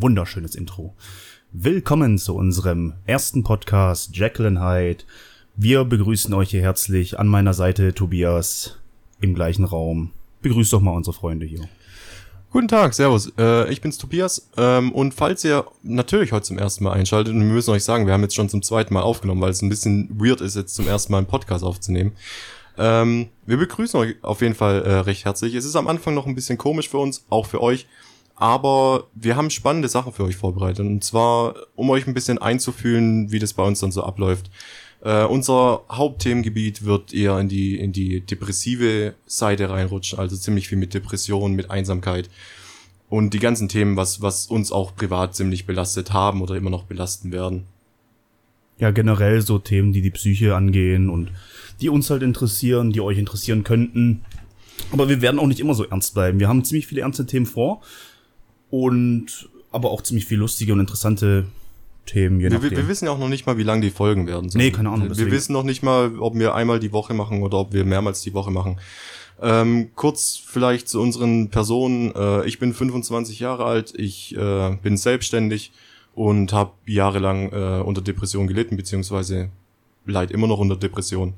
wunderschönes Intro. Willkommen zu unserem ersten Podcast and Hyde. Wir begrüßen euch hier herzlich an meiner Seite Tobias im gleichen Raum. Begrüßt doch mal unsere Freunde hier. Guten Tag, Servus. Äh, ich bin's Tobias. Ähm, und falls ihr natürlich heute zum ersten Mal einschaltet, und wir müssen euch sagen, wir haben jetzt schon zum zweiten Mal aufgenommen, weil es ein bisschen weird ist, jetzt zum ersten Mal einen Podcast aufzunehmen. Ähm, wir begrüßen euch auf jeden Fall äh, recht herzlich. Es ist am Anfang noch ein bisschen komisch für uns, auch für euch. Aber wir haben spannende Sachen für euch vorbereitet. Und zwar, um euch ein bisschen einzufühlen, wie das bei uns dann so abläuft. Äh, unser Hauptthemengebiet wird eher in die, in die depressive Seite reinrutschen, also ziemlich viel mit Depressionen, mit Einsamkeit und die ganzen Themen, was, was uns auch privat ziemlich belastet haben oder immer noch belasten werden. Ja, generell so Themen, die die Psyche angehen und die uns halt interessieren, die euch interessieren könnten. Aber wir werden auch nicht immer so ernst bleiben. Wir haben ziemlich viele ernste Themen vor und aber auch ziemlich viel lustige und interessante Themen, je Wir, nachdem. wir, wir wissen ja auch noch nicht mal, wie lang die Folgen werden. sollen. Nee, keine Ahnung, Wir deswegen. wissen noch nicht mal, ob wir einmal die Woche machen oder ob wir mehrmals die Woche machen. Ähm, kurz vielleicht zu unseren Personen. Äh, ich bin 25 Jahre alt, ich äh, bin selbstständig und habe jahrelang äh, unter Depression gelitten, beziehungsweise leid immer noch unter Depression.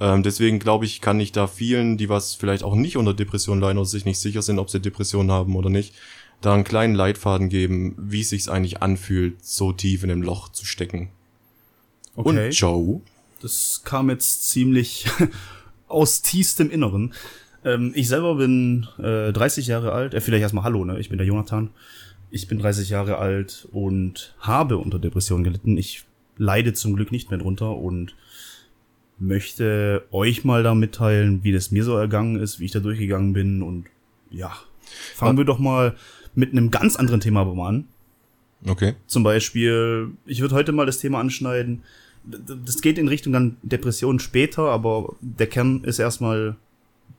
Ähm, deswegen glaube ich, kann ich da vielen, die was vielleicht auch nicht unter Depression leiden oder sich nicht sicher sind, ob sie Depression haben oder nicht, da einen kleinen Leitfaden geben, wie es sich eigentlich anfühlt, so tief in dem Loch zu stecken. okay. Und Joe? Das kam jetzt ziemlich aus tiefstem Inneren. Ähm, ich selber bin äh, 30 Jahre alt. Äh, vielleicht erstmal Hallo, ne? Ich bin der Jonathan. Ich bin 30 Jahre alt und habe unter Depressionen gelitten. Ich leide zum Glück nicht mehr drunter und möchte euch mal da mitteilen, wie das mir so ergangen ist, wie ich da durchgegangen bin und ja, fangen wir doch mal mit einem ganz anderen Thema an. Okay. Zum Beispiel, ich würde heute mal das Thema anschneiden. Das geht in Richtung dann Depressionen später, aber der Kern ist erstmal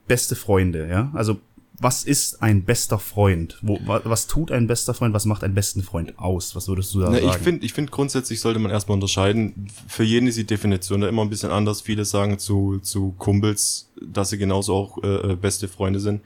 beste Freunde, ja? Also, was ist ein bester Freund? Wo, wa- was tut ein bester Freund? Was macht einen besten Freund aus? Was würdest du da Na, sagen? ich finde, ich finde grundsätzlich sollte man erstmal unterscheiden. Für jeden ist die Definition da immer ein bisschen anders. Viele sagen zu, zu Kumpels, dass sie genauso auch äh, äh, beste Freunde sind.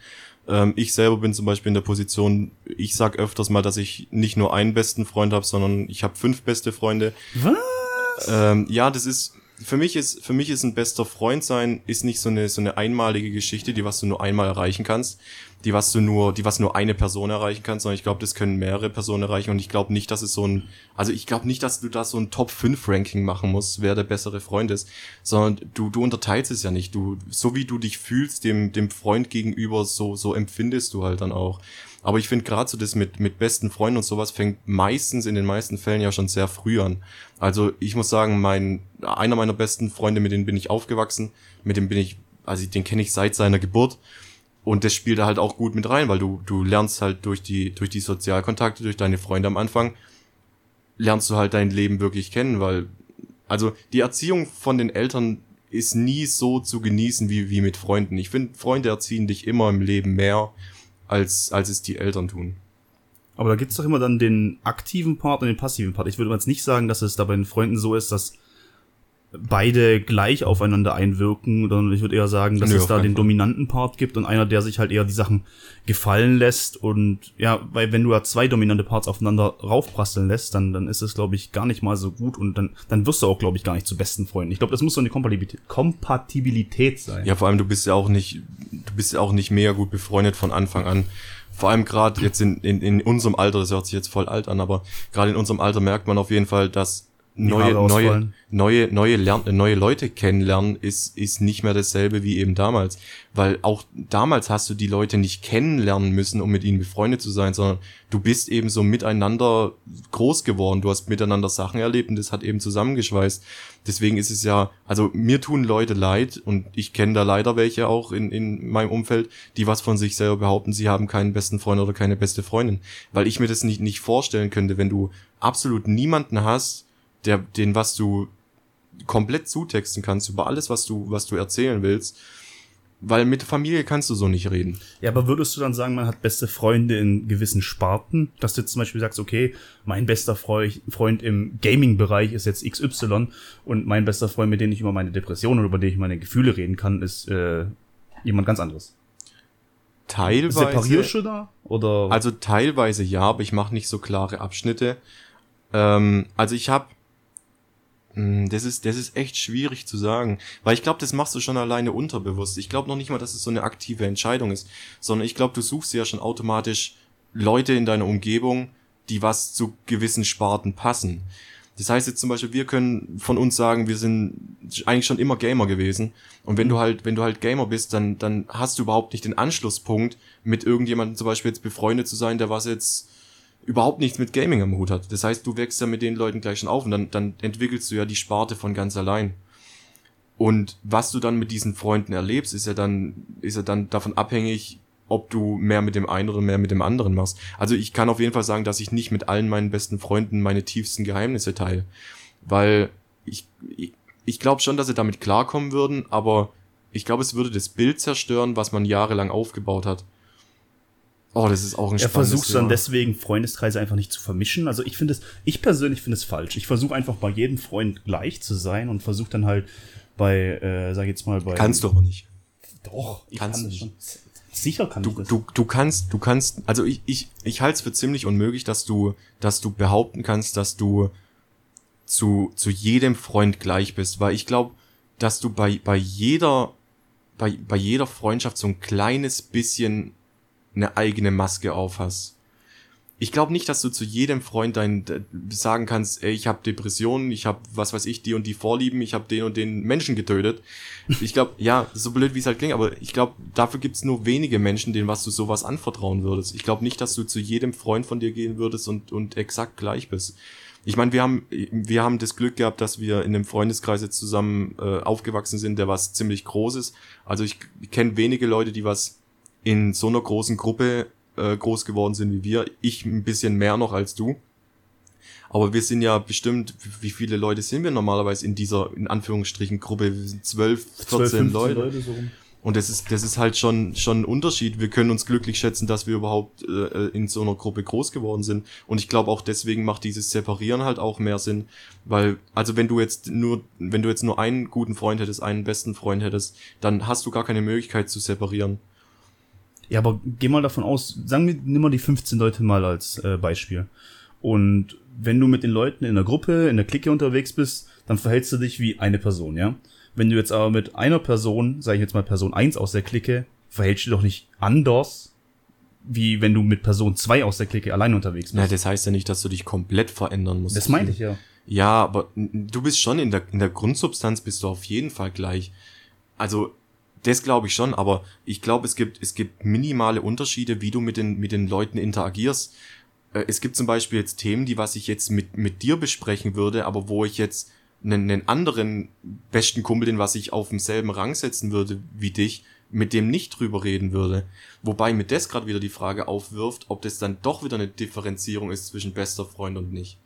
Ähm, ich selber bin zum Beispiel in der Position, ich sag öfters mal, dass ich nicht nur einen besten Freund habe, sondern ich habe fünf beste Freunde. Was? Ähm, ja, das ist für mich ist für mich ist ein bester Freund sein ist nicht so eine so eine einmalige Geschichte, die was du nur einmal erreichen kannst, die was du nur die was nur eine Person erreichen kann, sondern ich glaube, das können mehrere Personen erreichen und ich glaube nicht, dass es so ein also ich glaube nicht, dass du da so ein Top 5 Ranking machen musst, wer der bessere Freund ist, sondern du du unterteilst es ja nicht, du so wie du dich fühlst dem dem Freund gegenüber, so so empfindest du halt dann auch. Aber ich finde gerade so das mit, mit besten Freunden und sowas fängt meistens in den meisten Fällen ja schon sehr früh an. Also ich muss sagen, mein, einer meiner besten Freunde, mit denen bin ich aufgewachsen, mit dem bin ich, also den kenne ich seit seiner Geburt. Und das spielt da halt auch gut mit rein, weil du, du lernst halt durch die, durch die Sozialkontakte, durch deine Freunde am Anfang, lernst du halt dein Leben wirklich kennen, weil, also die Erziehung von den Eltern ist nie so zu genießen wie, wie mit Freunden. Ich finde, Freunde erziehen dich immer im Leben mehr, als, als es die Eltern tun. Aber da gibt's doch immer dann den aktiven Part und den passiven Part. Ich würde jetzt nicht sagen, dass es da bei den Freunden so ist, dass beide gleich aufeinander einwirken, sondern ich würde eher sagen, dass Nö, es da den Fall. dominanten Part gibt und einer, der sich halt eher die Sachen gefallen lässt und ja, weil wenn du da zwei dominante Parts aufeinander raufprasseln lässt, dann, dann ist es, glaube ich, gar nicht mal so gut und dann, dann wirst du auch, glaube ich, gar nicht zu besten Freunden. Ich glaube, das muss so eine Kompatibilität, Kompatibilität sein. Ja, vor allem du bist ja auch nicht, du bist ja auch nicht mega gut befreundet von Anfang an. Vor allem gerade jetzt in, in, in unserem Alter, das hört sich jetzt voll alt an, aber gerade in unserem Alter merkt man auf jeden Fall, dass neue, neue, neue, neue, Lern neue Leute kennenlernen ist, ist nicht mehr dasselbe wie eben damals. Weil auch damals hast du die Leute nicht kennenlernen müssen, um mit ihnen befreundet zu sein, sondern du bist eben so miteinander groß geworden. Du hast miteinander Sachen erlebt und das hat eben zusammengeschweißt. Deswegen ist es ja, also mir tun Leute leid und ich kenne da leider welche auch in, in meinem Umfeld, die was von sich selber behaupten, sie haben keinen besten Freund oder keine beste Freundin. Weil ich mir das nicht, nicht vorstellen könnte, wenn du absolut niemanden hast, der, den was du komplett zutexten kannst über alles, was du, was du erzählen willst. Weil mit Familie kannst du so nicht reden. Ja, aber würdest du dann sagen, man hat beste Freunde in gewissen Sparten? Dass du jetzt zum Beispiel sagst, okay, mein bester Freund im Gaming-Bereich ist jetzt XY und mein bester Freund, mit dem ich über meine Depression oder über den ich meine Gefühle reden kann, ist äh, jemand ganz anderes. Teilweise. Separierst du da? Oder? Also teilweise ja, aber ich mache nicht so klare Abschnitte. Ähm, also ich habe das ist, das ist echt schwierig zu sagen, weil ich glaube, das machst du schon alleine unterbewusst. Ich glaube noch nicht mal, dass es so eine aktive Entscheidung ist, sondern ich glaube, du suchst ja schon automatisch Leute in deiner Umgebung, die was zu gewissen Sparten passen. Das heißt jetzt zum Beispiel, wir können von uns sagen, wir sind eigentlich schon immer Gamer gewesen. Und wenn du halt, wenn du halt Gamer bist, dann, dann hast du überhaupt nicht den Anschlusspunkt, mit irgendjemandem zum Beispiel jetzt befreundet zu sein, der was jetzt überhaupt nichts mit Gaming am Hut hat. Das heißt, du wächst ja mit den Leuten gleich schon auf und dann, dann entwickelst du ja die Sparte von ganz allein. Und was du dann mit diesen Freunden erlebst, ist ja dann, ist ja dann davon abhängig, ob du mehr mit dem einen oder mehr mit dem anderen machst. Also ich kann auf jeden Fall sagen, dass ich nicht mit allen meinen besten Freunden meine tiefsten Geheimnisse teile. Weil ich, ich, ich glaube schon, dass sie damit klarkommen würden, aber ich glaube, es würde das Bild zerstören, was man jahrelang aufgebaut hat. Oh, das ist auch ein Er versucht dann deswegen Freundeskreise einfach nicht zu vermischen. Also ich finde es, ich persönlich finde es falsch. Ich versuche einfach bei jedem Freund gleich zu sein und versuche dann halt bei, äh, sag ich jetzt mal bei. Kannst du aber nicht. Doch, ich kannst kann das schon. Sicher kann du, ich das. Du, du kannst, du kannst, also ich, ich, ich halte es für ziemlich unmöglich, dass du, dass du behaupten kannst, dass du zu, zu jedem Freund gleich bist, weil ich glaube, dass du bei, bei jeder, bei, bei jeder Freundschaft so ein kleines bisschen eine eigene Maske aufhast. Ich glaube nicht, dass du zu jedem Freund dein sagen kannst, ey, ich habe Depressionen, ich habe was weiß ich, die und die Vorlieben, ich habe den und den Menschen getötet. Ich glaube, ja, so blöd wie es halt klingt, aber ich glaube, dafür gibt's nur wenige Menschen, denen was du sowas anvertrauen würdest. Ich glaube nicht, dass du zu jedem Freund von dir gehen würdest und und exakt gleich bist. Ich meine, wir haben wir haben das Glück gehabt, dass wir in einem Freundeskreis jetzt zusammen äh, aufgewachsen sind, der was ziemlich groß ist. Also ich, ich kenne wenige Leute, die was in so einer großen Gruppe äh, groß geworden sind wie wir. Ich ein bisschen mehr noch als du. Aber wir sind ja bestimmt, wie viele Leute sind wir normalerweise in dieser, in Anführungsstrichen, Gruppe? Wir sind 12, 14 12, Leute. Leute so und das ist, das ist halt schon, schon ein Unterschied. Wir können uns glücklich schätzen, dass wir überhaupt äh, in so einer Gruppe groß geworden sind. Und ich glaube auch deswegen macht dieses Separieren halt auch mehr Sinn. Weil, also wenn du jetzt nur, wenn du jetzt nur einen guten Freund hättest, einen besten Freund hättest, dann hast du gar keine Möglichkeit zu separieren. Ja, aber geh mal davon aus, sagen wir, nimm mal die 15 Leute mal als äh, Beispiel. Und wenn du mit den Leuten in der Gruppe, in der Clique unterwegs bist, dann verhältst du dich wie eine Person, ja? Wenn du jetzt aber mit einer Person, sage ich jetzt mal Person 1 aus der Clique, verhältst du doch nicht anders, wie wenn du mit Person 2 aus der Clique allein unterwegs bist. Ja, das heißt ja nicht, dass du dich komplett verändern musst. Das meinte ich ja. Ja, aber du bist schon in der, in der Grundsubstanz bist du auf jeden Fall gleich. Also das glaube ich schon, aber ich glaube, es gibt, es gibt minimale Unterschiede, wie du mit den, mit den Leuten interagierst. Äh, es gibt zum Beispiel jetzt Themen, die was ich jetzt mit, mit dir besprechen würde, aber wo ich jetzt einen, einen anderen besten Kumpel, den was ich auf demselben Rang setzen würde wie dich, mit dem nicht drüber reden würde. Wobei mir das gerade wieder die Frage aufwirft, ob das dann doch wieder eine Differenzierung ist zwischen bester Freund und nicht.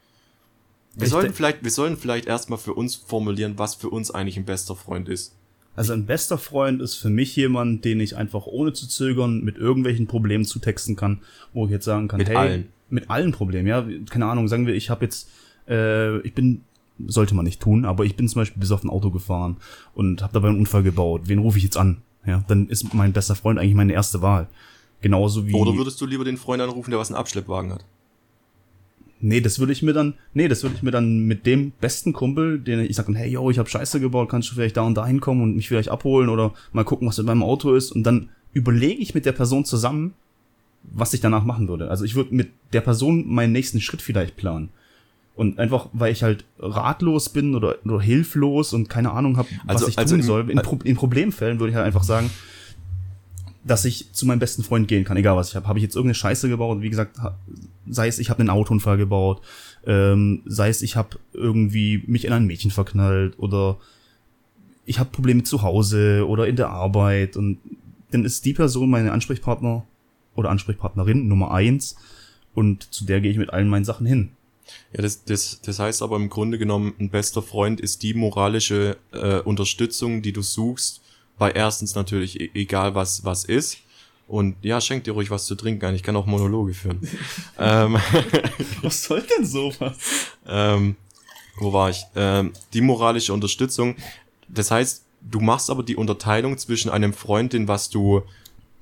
Wir sollten vielleicht, wir sollen vielleicht erstmal für uns formulieren, was für uns eigentlich ein bester Freund ist. Also ein bester Freund ist für mich jemand, den ich einfach ohne zu zögern mit irgendwelchen Problemen zutexten kann, wo ich jetzt sagen kann, mit hey, allen. mit allen Problemen, ja, keine Ahnung, sagen wir, ich habe jetzt, äh, ich bin, sollte man nicht tun, aber ich bin zum Beispiel bis auf ein Auto gefahren und habe dabei einen Unfall gebaut. Wen rufe ich jetzt an? Ja, dann ist mein bester Freund eigentlich meine erste Wahl. Genauso wie. Oder würdest du lieber den Freund anrufen, der was einen Abschleppwagen hat? Nee, das würde ich mir dann, nee, das würde ich mir dann mit dem besten Kumpel, den ich sage, hey, yo, ich habe Scheiße gebaut, kannst du vielleicht da und da hinkommen und mich vielleicht abholen oder mal gucken, was in meinem Auto ist und dann überlege ich mit der Person zusammen, was ich danach machen würde. Also ich würde mit der Person meinen nächsten Schritt vielleicht planen. Und einfach, weil ich halt ratlos bin oder, oder hilflos und keine Ahnung habe, was also, ich also tun soll. In, Pro in Problemfällen würde ich halt einfach sagen, dass ich zu meinem besten Freund gehen kann, egal was ich habe. Habe ich jetzt irgendeine Scheiße gebaut, wie gesagt, sei es ich habe einen Autounfall gebaut, ähm, sei es ich habe irgendwie mich in ein Mädchen verknallt oder ich habe Probleme zu Hause oder in der Arbeit und dann ist die Person meine Ansprechpartner oder Ansprechpartnerin Nummer eins und zu der gehe ich mit allen meinen Sachen hin. Ja, das, das, das heißt aber im Grunde genommen, ein bester Freund ist die moralische äh, Unterstützung, die du suchst, bei erstens natürlich e egal was was ist. Und ja, schenkt dir ruhig was zu trinken ein. Ich kann auch Monologe führen. ähm, was soll denn sowas? ähm, wo war ich? Ähm, die moralische Unterstützung. Das heißt, du machst aber die Unterteilung zwischen einem Freund, den was du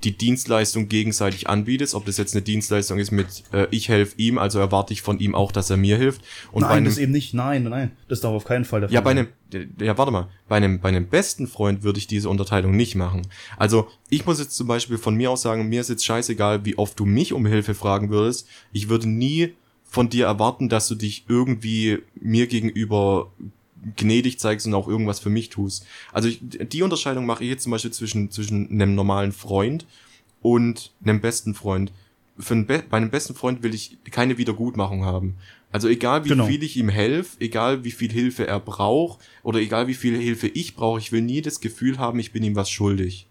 die Dienstleistung gegenseitig anbietest, ob das jetzt eine Dienstleistung ist mit äh, ich helfe ihm, also erwarte ich von ihm auch, dass er mir hilft. Und nein, bei einem, das eben nicht, nein, nein, das darf auf keinen Fall der Fall Ja, bei einem, ja, warte mal, bei einem, bei einem besten Freund würde ich diese Unterteilung nicht machen. Also, ich muss jetzt zum Beispiel von mir aus sagen, mir ist jetzt scheißegal, wie oft du mich um Hilfe fragen würdest. Ich würde nie von dir erwarten, dass du dich irgendwie mir gegenüber gnädig zeigst und auch irgendwas für mich tust. Also ich, die Unterscheidung mache ich jetzt zum Beispiel zwischen, zwischen einem normalen Freund und einem besten Freund. Für einen Be bei einem besten Freund will ich keine Wiedergutmachung haben. Also egal wie genau. viel ich ihm helfe, egal wie viel Hilfe er braucht oder egal wie viel Hilfe ich brauche, ich will nie das Gefühl haben, ich bin ihm was schuldig.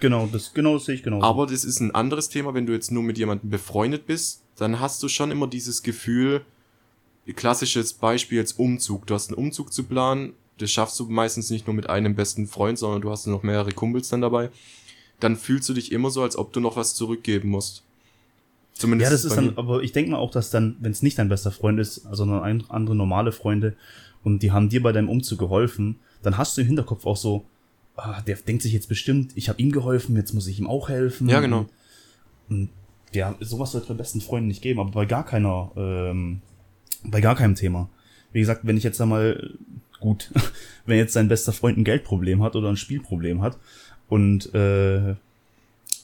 Genau, das genau das sehe ich genau. Aber das ist ein anderes Thema, wenn du jetzt nur mit jemandem befreundet bist, dann hast du schon immer dieses Gefühl, klassisches Beispiel als Umzug. Du hast einen Umzug zu planen, das schaffst du meistens nicht nur mit einem besten Freund, sondern du hast noch mehrere Kumpels dann dabei. Dann fühlst du dich immer so, als ob du noch was zurückgeben musst. Zumindest ja, das ist dann, aber ich denke mal auch, dass dann, wenn es nicht dein bester Freund ist, sondern ein, andere normale Freunde und die haben dir bei deinem Umzug geholfen, dann hast du im Hinterkopf auch so, ah, der denkt sich jetzt bestimmt, ich habe ihm geholfen, jetzt muss ich ihm auch helfen. Ja, genau. Und, und ja, sowas sollte bei besten Freunden nicht geben, aber bei gar keiner ähm, bei gar keinem Thema. Wie gesagt, wenn ich jetzt einmal, gut, wenn jetzt sein bester Freund ein Geldproblem hat oder ein Spielproblem hat und äh,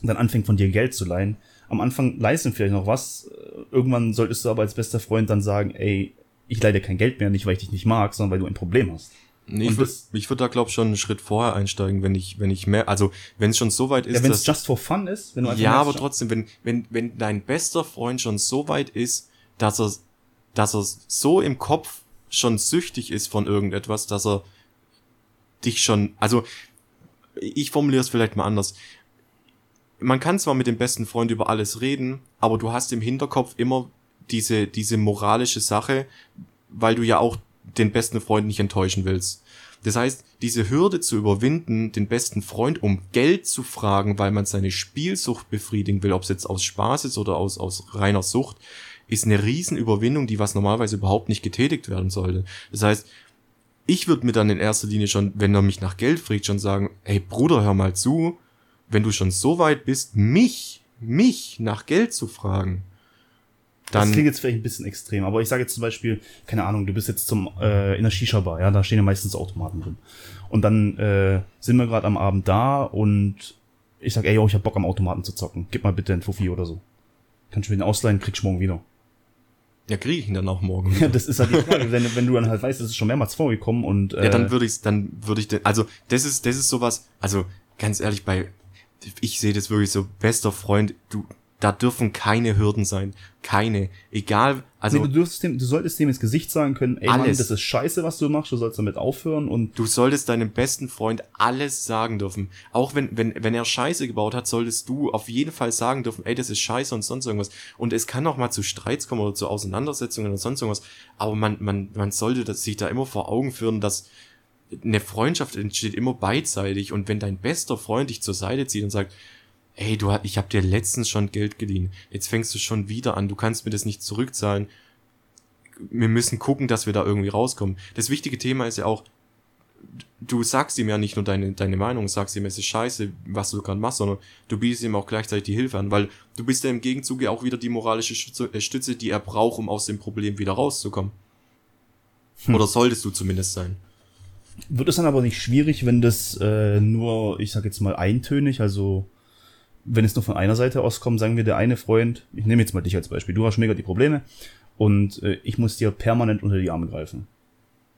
dann anfängt von dir Geld zu leihen, am Anfang leihst du vielleicht noch was, irgendwann solltest du aber als bester Freund dann sagen, ey, ich leih dir kein Geld mehr, nicht weil ich dich nicht mag, sondern weil du ein Problem hast. Nee, ich würde ich würd da glaube schon einen Schritt vorher einsteigen, wenn ich wenn ich mehr also wenn es schon so weit ist, ja, wenn es just for fun ist, wenn du einfach Ja, aber trotzdem, wenn wenn wenn dein bester Freund schon so weit ist, dass er dass er so im Kopf schon süchtig ist von irgendetwas, dass er dich schon, also ich formuliere es vielleicht mal anders. Man kann zwar mit dem besten Freund über alles reden, aber du hast im Hinterkopf immer diese, diese moralische Sache, weil du ja auch den besten Freund nicht enttäuschen willst. Das heißt, diese Hürde zu überwinden, den besten Freund um Geld zu fragen, weil man seine Spielsucht befriedigen will, ob es jetzt aus Spaß ist oder aus, aus reiner Sucht, ist eine Riesenüberwindung, die was normalerweise überhaupt nicht getätigt werden sollte. Das heißt, ich würde mir dann in erster Linie schon, wenn er mich nach Geld fragt, schon sagen, hey Bruder, hör mal zu, wenn du schon so weit bist, mich, mich nach Geld zu fragen, dann. Das klingt jetzt vielleicht ein bisschen extrem, aber ich sage jetzt zum Beispiel, keine Ahnung, du bist jetzt zum äh, in der Shisha-Bar, ja, da stehen ja meistens Automaten drin. Und dann äh, sind wir gerade am Abend da und ich sag, ey, yo, ich hab Bock am Automaten zu zocken. Gib mal bitte ein Fuffi oder so. Kannst du mir den ausleihen, kriegst morgen wieder. Ja, kriege ich ihn dann auch morgen. Ja, das ist halt die Frage, wenn, wenn du dann halt weißt, das ist schon mehrmals vorgekommen und äh, Ja, dann würde ich dann würde ich also das ist das ist sowas, also ganz ehrlich bei ich sehe das wirklich so bester Freund, du da dürfen keine Hürden sein. Keine. Egal, also. Nee, du, dürftest dem, du solltest dem ins Gesicht sagen können, ey alles. Mann, das ist scheiße, was du machst, du sollst damit aufhören und. Du solltest deinem besten Freund alles sagen dürfen. Auch wenn, wenn, wenn er Scheiße gebaut hat, solltest du auf jeden Fall sagen dürfen, ey, das ist scheiße und sonst irgendwas. Und es kann auch mal zu Streits kommen oder zu Auseinandersetzungen oder sonst irgendwas. Aber man, man, man sollte das, sich da immer vor Augen führen, dass eine Freundschaft entsteht immer beidseitig und wenn dein bester Freund dich zur Seite zieht und sagt, ey, du, ich habe dir letztens schon Geld geliehen, jetzt fängst du schon wieder an, du kannst mir das nicht zurückzahlen. Wir müssen gucken, dass wir da irgendwie rauskommen. Das wichtige Thema ist ja auch, du sagst ihm ja nicht nur deine, deine Meinung, sagst ihm, es ist scheiße, was du gerade machst, sondern du bietest ihm auch gleichzeitig die Hilfe an, weil du bist ja im Gegenzug ja auch wieder die moralische Stütze, äh, Stütze die er braucht, um aus dem Problem wieder rauszukommen. Hm. Oder solltest du zumindest sein. Wird es dann aber nicht schwierig, wenn das äh, nur, ich sag jetzt mal, eintönig, also wenn es nur von einer Seite auskommt, sagen wir, der eine Freund, ich nehme jetzt mal dich als Beispiel, du hast mega die Probleme und äh, ich muss dir permanent unter die Arme greifen.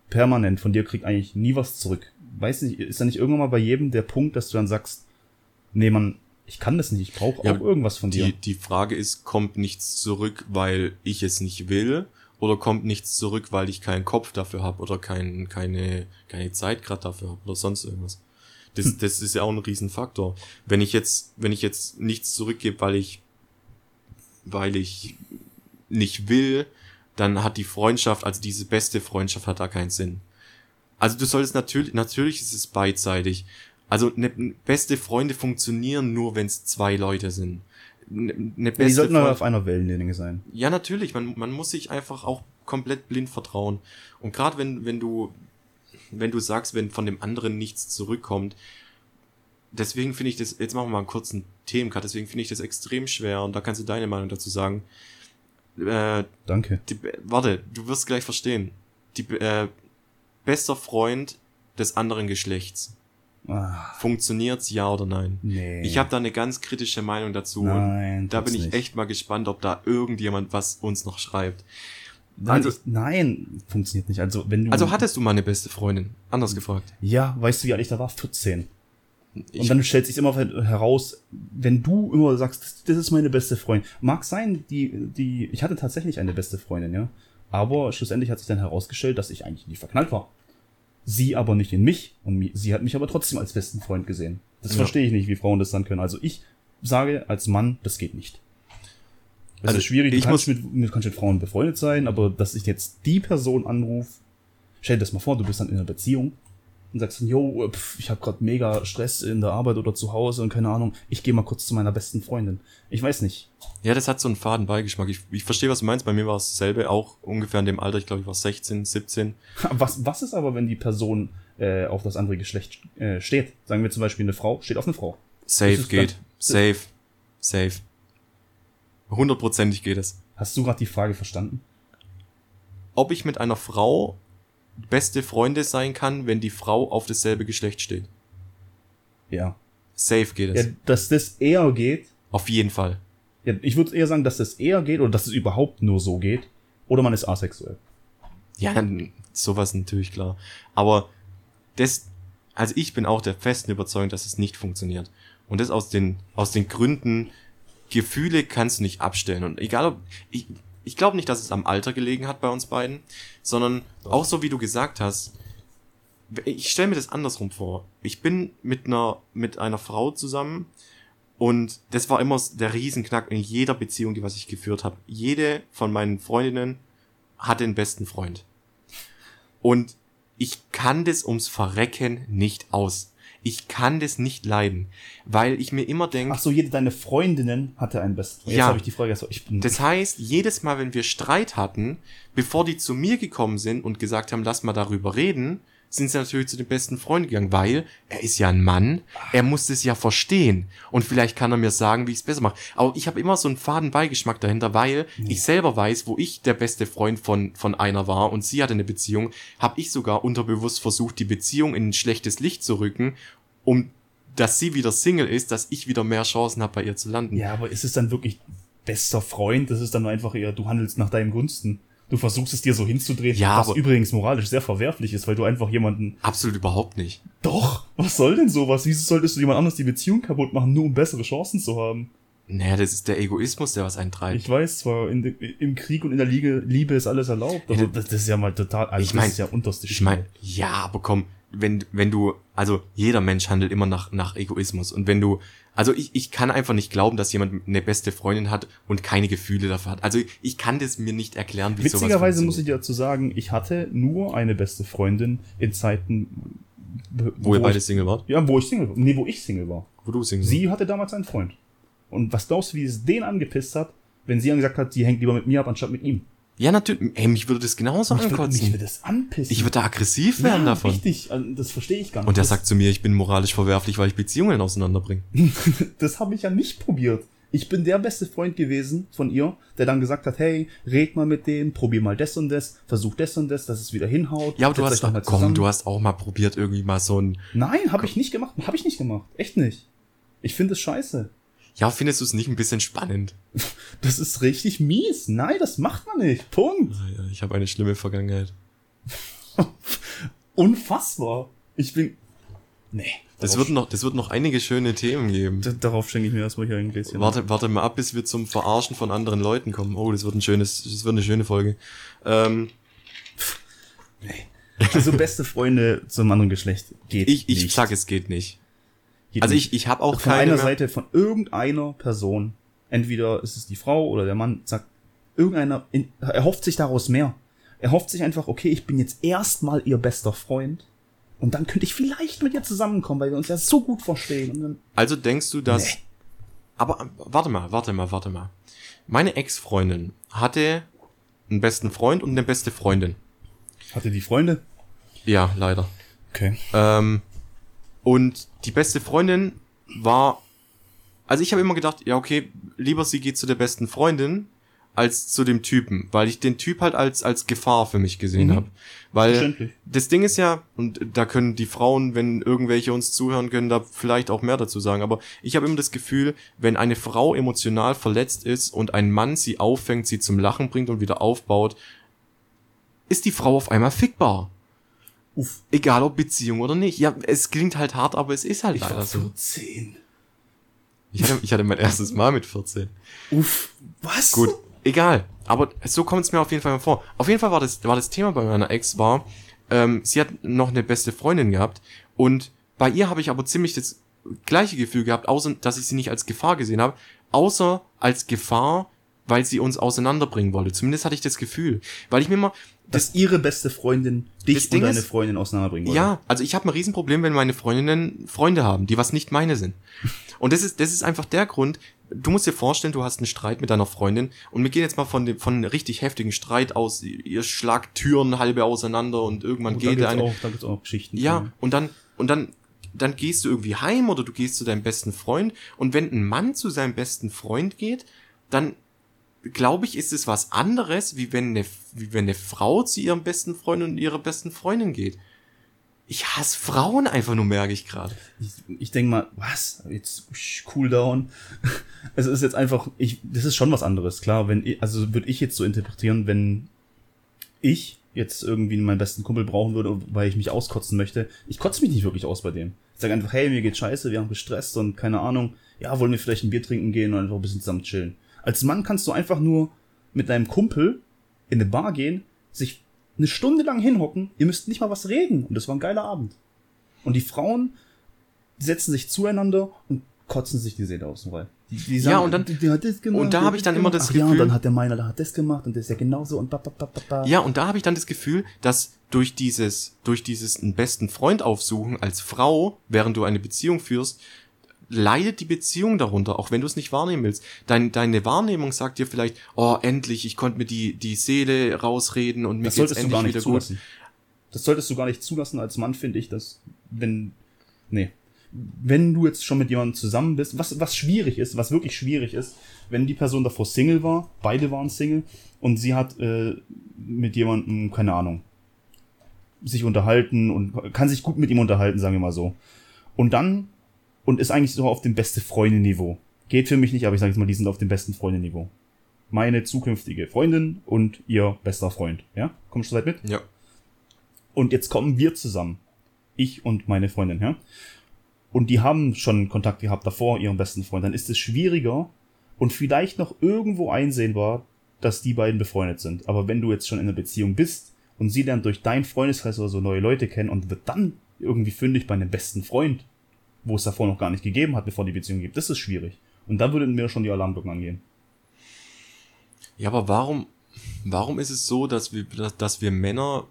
Permanent, von dir krieg eigentlich nie was zurück. Weiß nicht, ist da nicht irgendwann mal bei jedem der Punkt, dass du dann sagst, nee, man, ich kann das nicht, ich brauche ja, auch irgendwas von dir. Die, die Frage ist, kommt nichts zurück, weil ich es nicht will, oder kommt nichts zurück, weil ich keinen Kopf dafür habe oder kein, keine, keine Zeit gerade dafür habe oder sonst irgendwas. Das, das ist ja auch ein Riesenfaktor. Wenn ich jetzt, wenn ich jetzt nichts zurückgebe, weil ich, weil ich nicht will, dann hat die Freundschaft, also diese beste Freundschaft hat da keinen Sinn. Also du solltest natürlich, natürlich ist es beidseitig, Also ne, beste Freunde funktionieren nur, wenn es zwei Leute sind. Ne, ne Die beste sollten aber Freund- auf einer Wellenlänge sein. ja, natürlich. Man, man muss sich einfach auch komplett blind vertrauen. Und gerade wenn, wenn du, wenn du sagst, wenn von dem anderen nichts zurückkommt, deswegen finde ich das, jetzt machen wir mal einen kurzen Themencut, deswegen finde ich das extrem schwer und da kannst du deine Meinung dazu sagen. Äh, Danke. die, warte, du wirst gleich verstehen. Die, äh, bester Freund des anderen Geschlechts. Ah, Funktioniert's ja oder nein? nee. Ich habe da eine ganz kritische Meinung dazu. und Nein, da bin ich nicht. echt mal gespannt, ob da irgendjemand was uns noch schreibt. Nein, Also- ich, nein, funktioniert nicht. Also, wenn du. Also hattest du mal eine beste Freundin? Anders gefragt. Ja, weißt du, wie alt ich da war? 14. Ich, Und dann stellt sich immer heraus, wenn du immer sagst, das, ist meine beste Freundin. Mag sein, die, die, ich hatte tatsächlich eine beste Freundin, ja. Aber schlussendlich hat sich dann herausgestellt, dass ich eigentlich in die verknallt war. Sie aber nicht in mich und sie hat mich aber trotzdem als besten Freund gesehen. Das Ja. verstehe ich nicht, wie Frauen das dann können. Also ich sage als Mann, das geht nicht. Es Also ist schwierig, du ich kannst muss- mit, mit, kannst mit Frauen befreundet sein, aber dass ich jetzt die Person anrufe, stell dir das mal vor, du bist dann in einer Beziehung und sagst dann, yo, pf, ich habe gerade mega Stress in der Arbeit oder zu Hause und keine Ahnung, ich gehe mal kurz zu meiner besten Freundin. Ich weiß nicht. ja, das hat so einen faden Beigeschmack. Ich, ich verstehe, was du meinst. Bei mir war es dasselbe, auch ungefähr in dem Alter. Ich glaube, ich war 16, 17. Was, was ist aber, wenn die Person äh, auf das andere Geschlecht äh, steht? Sagen wir zum Beispiel eine Frau, steht auf eine Frau. Safe geht. dann- Safe. Safe. Hundertprozentig geht es. Hast du gerade die Frage verstanden? Ob ich mit einer Frau beste Freunde sein kann, wenn die Frau auf dasselbe Geschlecht steht. Ja. Safe geht es. ja dass das eher geht, Auf jeden Fall. ja, ich würde eher sagen, dass das eher geht oder dass es überhaupt nur so geht. Oder man ist asexuell. Ja, dann sowas natürlich klar. Aber das, also ich bin auch der festen Überzeugung, dass es nicht funktioniert. Und das aus den, aus den Gründen, Gefühle kannst du nicht abstellen. Und egal ob, ich, ich glaube nicht, dass es am Alter gelegen hat bei uns beiden, sondern auch so wie du gesagt hast, ich stelle mir das andersrum vor. Ich bin mit einer, mit einer Frau zusammen und das war immer der Riesenknack in jeder Beziehung, die was ich geführt habe. Jede von meinen Freundinnen hatte einen besten Freund. Und ich kann das ums Verrecken nicht aus. Ich kann das nicht leiden, weil ich mir immer denke, Ach so, jede deine Freundinnen hatte einen besten Freund. Ja. Jetzt habe ich die Frage. Also ich bin, das heißt, jedes Mal, wenn wir Streit hatten, bevor die zu mir gekommen sind und gesagt haben, lass mal darüber reden, sind sie natürlich zu den besten Freunden gegangen, weil er ist ja ein Mann, er muss das ja verstehen und vielleicht kann er mir sagen, wie ich es besser mache. Aber ich habe immer so einen faden Beigeschmack dahinter, weil ich selber weiß, wo ich der beste Freund von von einer war und sie hatte eine Beziehung, habe ich sogar unterbewusst versucht, die Beziehung in ein schlechtes Licht zu rücken, um dass sie wieder Single ist, dass ich wieder mehr Chancen habe, bei ihr zu landen. ja, aber ist es dann wirklich bester Freund? Das ist dann einfach eher, du handelst nach deinen Gunsten. Du versuchst es dir so hinzudrehen, Ja, was übrigens moralisch sehr verwerflich ist, weil du einfach jemanden. Absolut überhaupt nicht. Doch, was soll denn sowas? Wieso solltest du jemand anders die Beziehung kaputt machen, nur um bessere Chancen zu haben? Naja, das ist der Egoismus, der was einen treibt. Ich weiß zwar, in, im Krieg und in der Liege, Liebe ist alles erlaubt, aber Ja, das, das ist ja mal total, also ich mein- das ist ja unterste Ich meine, ja, aber komm, wenn, wenn du, also jeder Mensch handelt immer nach, nach Egoismus. Und wenn du, also ich, ich kann einfach nicht glauben, dass jemand eine beste Freundin hat und keine Gefühle dafür hat. Also ich kann das mir nicht erklären, wie Witzigerweise muss ich funktioniert. dazu sagen, ich hatte nur eine beste Freundin in Zeiten, be- Wo ihr beide ich, Single wart? ja, wo ich Single war. Nee, wo ich Single war. Wo du Single Sie hatte damals einen Freund. Und was glaubst du, wie es den angepisst hat, wenn sie dann gesagt hat, sie hängt lieber mit mir ab, anstatt mit ihm? Ja, natürlich. Ey, mich würde das genauso Mich würde mich ankotzen. würde das anpissen. Ich würde da aggressiv werden ja, davon. Richtig, also das verstehe ich gar nicht. Und der das, sagt zu mir, ich bin moralisch verwerflich, weil ich Beziehungen auseinanderbringe. das habe ich ja nicht probiert. Ich bin der beste Freund gewesen von ihr, der dann gesagt hat, hey, red mal mit dem, probier mal das und das, versuch das und das, dass es wieder hinhaut. Ja, aber du hast doch, komm, du hast auch mal probiert, irgendwie mal so ein, Nein, habe ich nicht gemacht. Habe ich nicht gemacht. Echt nicht. Ich finde es scheiße. Ja, findest du es nicht ein bisschen spannend? Das ist richtig mies. Nein, das macht man nicht. Punkt. Ja, Ich habe eine schlimme Vergangenheit. Unfassbar. Ich bin. Nee. Das wird noch, das wird noch einige schöne Themen geben. D- Darauf schenke ich mir erstmal hier ein Gläschen. Warte, warte mal ab, bis wir zum Verarschen von anderen Leuten kommen. Oh, das wird ein schönes, das wird eine schöne Folge. Ähm, Also beste Freunde zum anderen Geschlecht geht ich, ich nicht. sag, es geht nicht. Geht Also nicht. ich, ich habe auch von keine einer mehr. Seite von irgendeiner Person, entweder ist es die Frau oder der Mann, sagt irgendeiner, in, er hofft sich daraus mehr. Er hofft sich einfach, okay, ich bin jetzt erstmal ihr bester Freund Und dann könnte ich vielleicht mit ihr zusammenkommen, weil wir uns ja so gut verstehen. Also denkst du, dass. Nee. Aber ähm, warte mal, warte mal, warte mal. Meine Ex-Freundin hatte einen besten Freund und eine beste Freundin. hatte die Freunde? Ja, leider. Okay. Ähm, und die beste Freundin war. Also ich habe immer gedacht, ja, okay, lieber sie geht zu der besten Freundin als zu dem Typen, weil ich den Typ halt als, als Gefahr für mich gesehen Mhm. habe. Weil das Ding ist ja, und da können die Frauen, wenn irgendwelche uns zuhören, können da vielleicht auch mehr dazu sagen, aber ich habe immer das Gefühl, wenn eine Frau emotional verletzt ist und ein Mann sie auffängt, sie zum Lachen bringt und wieder aufbaut, ist die Frau auf einmal fickbar. Uff. Egal ob Beziehung oder nicht. Ja, es klingt halt hart, aber es ist halt Ich leider so. 14. Ich hatte, ich hatte mein erstes Mal mit 14. Uff. Was? Gut, egal. Aber so kommt es mir auf jeden Fall mal vor. Auf jeden Fall war das, war das Thema bei meiner Ex war, ähm, sie hat noch eine beste Freundin gehabt und bei ihr habe ich aber ziemlich das gleiche Gefühl gehabt, außer dass ich sie nicht als Gefahr gesehen habe, außer als Gefahr, weil sie uns auseinanderbringen wollte. Zumindest hatte ich das Gefühl, weil ich mir immer Dass ihre beste Freundin dich und deine ist- Freundin auseinanderbringen wollte. Ja, also ich habe ein Riesenproblem, wenn meine Freundinnen Freunde haben, die was nicht meine sind. Und das ist, das ist einfach der Grund. Du musst dir vorstellen, du hast einen Streit mit deiner Freundin und wir gehen jetzt mal von dem, von einem richtig heftigen Streit aus. Ihr schlagt Türen halbe auseinander und irgendwann da geht der eine. auch, da gibt's auch Geschichten. Ja, und dann, und dann, dann gehst du irgendwie heim oder du gehst zu deinem besten Freund und wenn ein Mann zu seinem besten Freund geht, dann glaube ich, ist es was anderes, wie wenn eine, wie wenn eine Frau zu ihrem besten Freund und ihrer besten Freundin geht. Ich hasse Frauen einfach nur, merke ich gerade. Ich, ich denke mal, was? Jetzt cool down. Es ist jetzt einfach, ich, das ist schon was anderes, klar. Wenn ich, also würde ich jetzt so interpretieren, wenn ich jetzt irgendwie meinen besten Kumpel brauchen würde, weil ich mich auskotzen möchte, ich kotze mich nicht wirklich aus bei dem. Ich sage einfach, hey, mir geht scheiße, wir haben gestresst und keine Ahnung, ja, wollen wir vielleicht ein Bier trinken gehen und einfach ein bisschen zusammen chillen. Als Mann kannst du einfach nur mit deinem Kumpel in eine Bar gehen, sich eine Stunde lang hinhocken, ihr müsst nicht mal was reden und das war ein geiler Abend. Und die Frauen setzen sich zueinander und kotzen sich die Seele aus dem. Die, die Ja, und dann- die hat das gemacht, und da die hab hat ich dann immer gemacht. das Ach ja, und Gefühl- dann hat der meiner, der hat das gemacht und das ist ja genauso und ba, ba, ba, ba, ba. Ja, und da habe ich dann das Gefühl, dass durch dieses, durch dieses einen besten Freund aufsuchen als Frau, während du eine Beziehung führst, leidet die Beziehung darunter, auch wenn du es nicht wahrnehmen willst. Dein, deine Wahrnehmung sagt dir vielleicht, oh, endlich, ich konnte mir die, die Seele rausreden und mir Das geht's solltest du endlich gar nicht wieder zulassen. Das solltest du gar nicht zulassen als Mann, finde ich, dass, wenn, nee. Wenn du jetzt schon mit jemandem zusammen bist, was, was schwierig ist, was wirklich schwierig ist, wenn die Person davor Single war, beide waren Single, und sie hat äh, mit jemandem, keine Ahnung, sich unterhalten und kann sich gut mit ihm unterhalten, sagen wir mal so. Und dann, und ist eigentlich so auf dem beste Freunde-Niveau. Geht für mich nicht, aber ich sage jetzt mal, die sind auf dem besten Freunde-Niveau. Meine zukünftige Freundin und ihr bester Freund. Ja? Kommst du soweit mit? Ja. Und jetzt kommen wir zusammen. Ich und meine Freundin, ja. Und die haben schon Kontakt gehabt davor, ihren besten Freund. Dann ist es schwieriger und vielleicht noch irgendwo einsehbar, dass die beiden befreundet sind. Aber wenn du jetzt schon in einer Beziehung bist und sie lernt durch deinen Freundeskreis oder so neue Leute kennen und wird dann irgendwie fündig bei einem besten Freund, wo es davor noch gar nicht gegeben hat, bevor die Beziehung gibt, das ist schwierig. Und da würden mir schon die Alarmglocken angehen. Ja, aber warum, warum ist es so, dass wir, dass, dass wir Männer,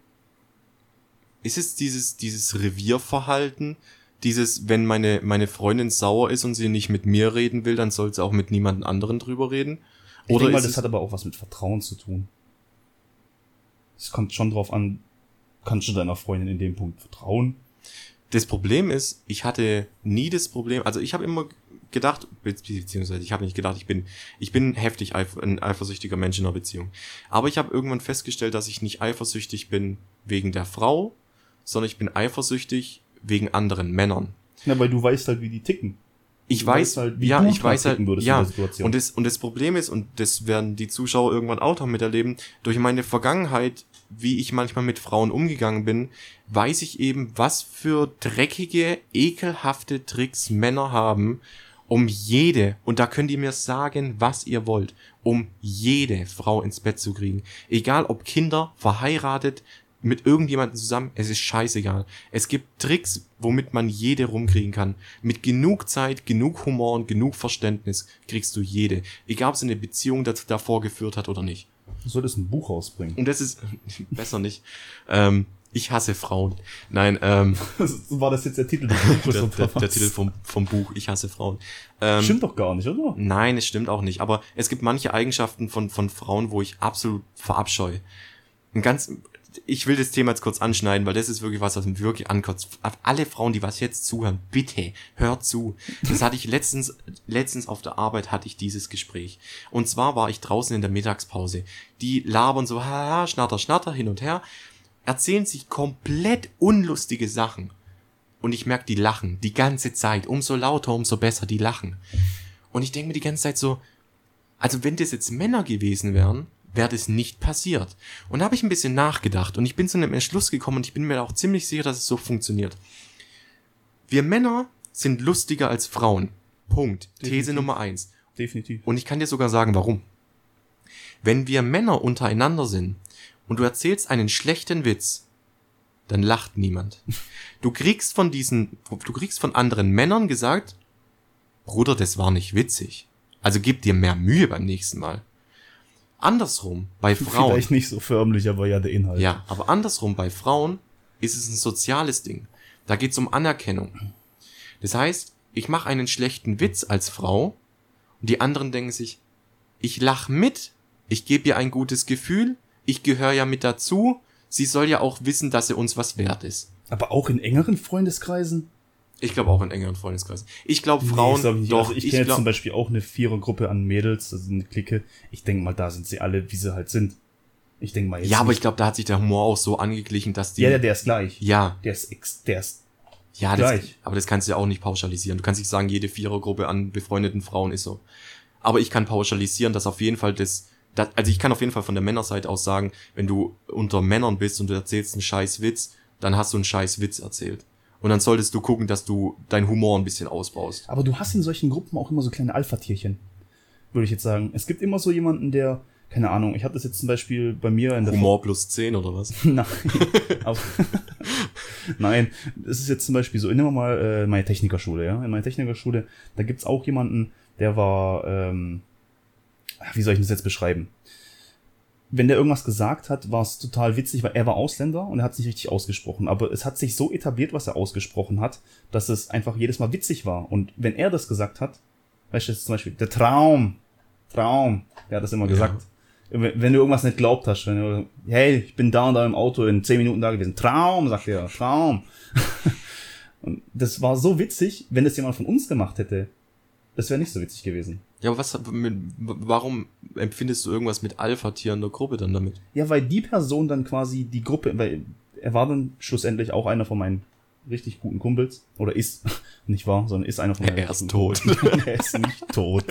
ist es dieses, dieses Revierverhalten, dieses, wenn meine, meine Freundin sauer ist und sie nicht mit mir reden will, dann soll sie auch mit niemand anderen drüber reden? Ich Oder denke mal, das hat aber auch was mit Vertrauen zu tun. Es kommt schon drauf an, kannst du deiner Freundin in dem Punkt vertrauen? Das Problem ist, ich hatte nie das Problem, also ich habe immer gedacht, be- beziehungsweise ich habe nicht gedacht, ich bin, ich bin heftig ein eifersüchtiger Mensch in einer Beziehung. Aber ich habe irgendwann festgestellt, dass ich nicht eifersüchtig bin wegen der Frau, sondern ich bin eifersüchtig wegen anderen Männern. Ja, weil du weißt halt, wie die ticken. Ich Du weiß, halt, wie ja, du ich weiß halt, ticken würdest in ja. der Situation. Und das, und das Problem ist, und das werden die Zuschauer irgendwann auch noch miterleben, durch meine Vergangenheit, wie ich manchmal mit Frauen umgegangen bin, weiß ich eben, was für dreckige, ekelhafte Tricks Männer haben, um jede, und da könnt ihr mir sagen, was ihr wollt, um jede Frau ins Bett zu kriegen. Egal ob Kinder, verheiratet, mit irgendjemandem zusammen, es ist scheißegal. Es gibt Tricks, womit man jede rumkriegen kann. Mit genug Zeit, genug Humor und genug Verständnis kriegst du jede. Egal, ob es eine Beziehung dazu davor geführt hat oder nicht. Du solltest ein Buch rausbringen. Und das ist besser nicht. Ähm, Ich hasse Frauen. Nein, ähm, War das jetzt der Titel des Buches? der, der, der? Titel vom, vom Buch Ich hasse Frauen. Ähm, Stimmt doch gar nicht, oder? Nein, es stimmt auch nicht. Aber es gibt manche Eigenschaften von, von Frauen, wo ich absolut verabscheue. Ein ganz, ich will das Thema jetzt kurz anschneiden, weil das ist wirklich was, was mich wirklich ankotzt. Alle Frauen, die was jetzt zuhören, bitte, hört zu. Das hatte ich letztens, letztens auf der Arbeit hatte ich dieses Gespräch. Und zwar war ich draußen in der Mittagspause. Die labern so, haha, schnatter, schnatter, hin und her, erzählen sich komplett unlustige Sachen. Und ich merke, die lachen die ganze Zeit. Umso lauter, umso besser, die lachen. Und ich denke mir die ganze Zeit so, also wenn das jetzt Männer gewesen wären, wäre das nicht passiert. Und da habe ich ein bisschen nachgedacht und ich bin zu einem Entschluss gekommen und ich bin mir auch ziemlich sicher, dass es so funktioniert. Wir Männer sind lustiger als Frauen. Punkt. These Definitiv. Nummer eins. Definitiv. Und ich kann dir sogar sagen, warum. Wenn wir Männer untereinander sind und du erzählst einen schlechten Witz, dann lacht niemand. Du kriegst von diesen, du kriegst von anderen Männern gesagt, Bruder, das war nicht witzig. Also gib dir mehr Mühe beim nächsten Mal. Andersrum, bei Frauen. Vielleicht nicht so förmlich, aber ja, der Inhalt. Ja, aber andersrum, bei Frauen ist es ein soziales Ding. Da geht's um Anerkennung. Das heißt, ich mache einen schlechten Witz als Frau und die anderen denken sich, ich lach mit, ich gebe ihr ein gutes Gefühl, ich gehöre ja mit dazu, sie soll ja auch wissen, dass sie uns was wert ist. Aber auch in engeren Freundeskreisen? Ich glaube auch in engeren Freundeskreisen. Ich glaube Frauen, das glaub ich doch, also ich ich, kenne jetzt zum Beispiel auch eine Vierergruppe an Mädels, das ist eine Clique. Ich denke mal, da sind sie alle, wie sie halt sind. Ich denke mal jetzt ja, aber ich glaube, da hat sich der Humor auch so angeglichen, dass die, Ja, der, der ist gleich. ja, Der ist, ex, der ist, Ja, das, Gleich. aber das kannst du ja auch nicht pauschalisieren. Du kannst nicht sagen, jede Vierergruppe an befreundeten Frauen ist so. Aber ich kann pauschalisieren, dass auf jeden Fall das, das, also ich kann auf jeden Fall von der Männerseite aus sagen, wenn du unter Männern bist und du erzählst einen scheiß Witz, dann hast du einen scheiß Witz erzählt. Und dann solltest du gucken, dass du deinen Humor ein bisschen ausbaust. aber du hast in solchen Gruppen auch immer so kleine Alpha-Tierchen. Würde ich jetzt sagen. Es gibt immer so jemanden, der, keine Ahnung, ich hatte das jetzt zum Beispiel bei mir in der Humor plus 10 oder was? Nein. Nein, es ist jetzt zum Beispiel so, nehmen wir mal äh, meine Technikerschule, ja. In meiner Technikerschule, da gibt's auch jemanden, der war, ähm, wie soll ich das jetzt beschreiben? Wenn der irgendwas gesagt hat, war es total witzig, weil er war Ausländer und er hat es nicht richtig ausgesprochen. Aber es hat sich so etabliert, was er ausgesprochen hat, dass es einfach jedes Mal witzig war. Und wenn er das gesagt hat, weißt du, jetzt zum Beispiel, der Traum, Traum, der hat das immer Ja. gesagt. Wenn wenn du irgendwas nicht glaubt hast, wenn du, hey, ich bin da und da im Auto in zehn Minuten da gewesen. Traum, sagt er, Traum. und das war so witzig, wenn das jemand von uns gemacht hätte. Das wäre nicht so witzig gewesen. Ja, aber was, warum empfindest du irgendwas mit Alpha-Tieren der Gruppe dann damit? Ja, weil die Person dann quasi die Gruppe, weil er war dann schlussendlich auch einer von meinen richtig guten Kumpels. Oder ist, nicht wahr, sondern ist einer von meinen Er ist tot. Er ist nicht tot.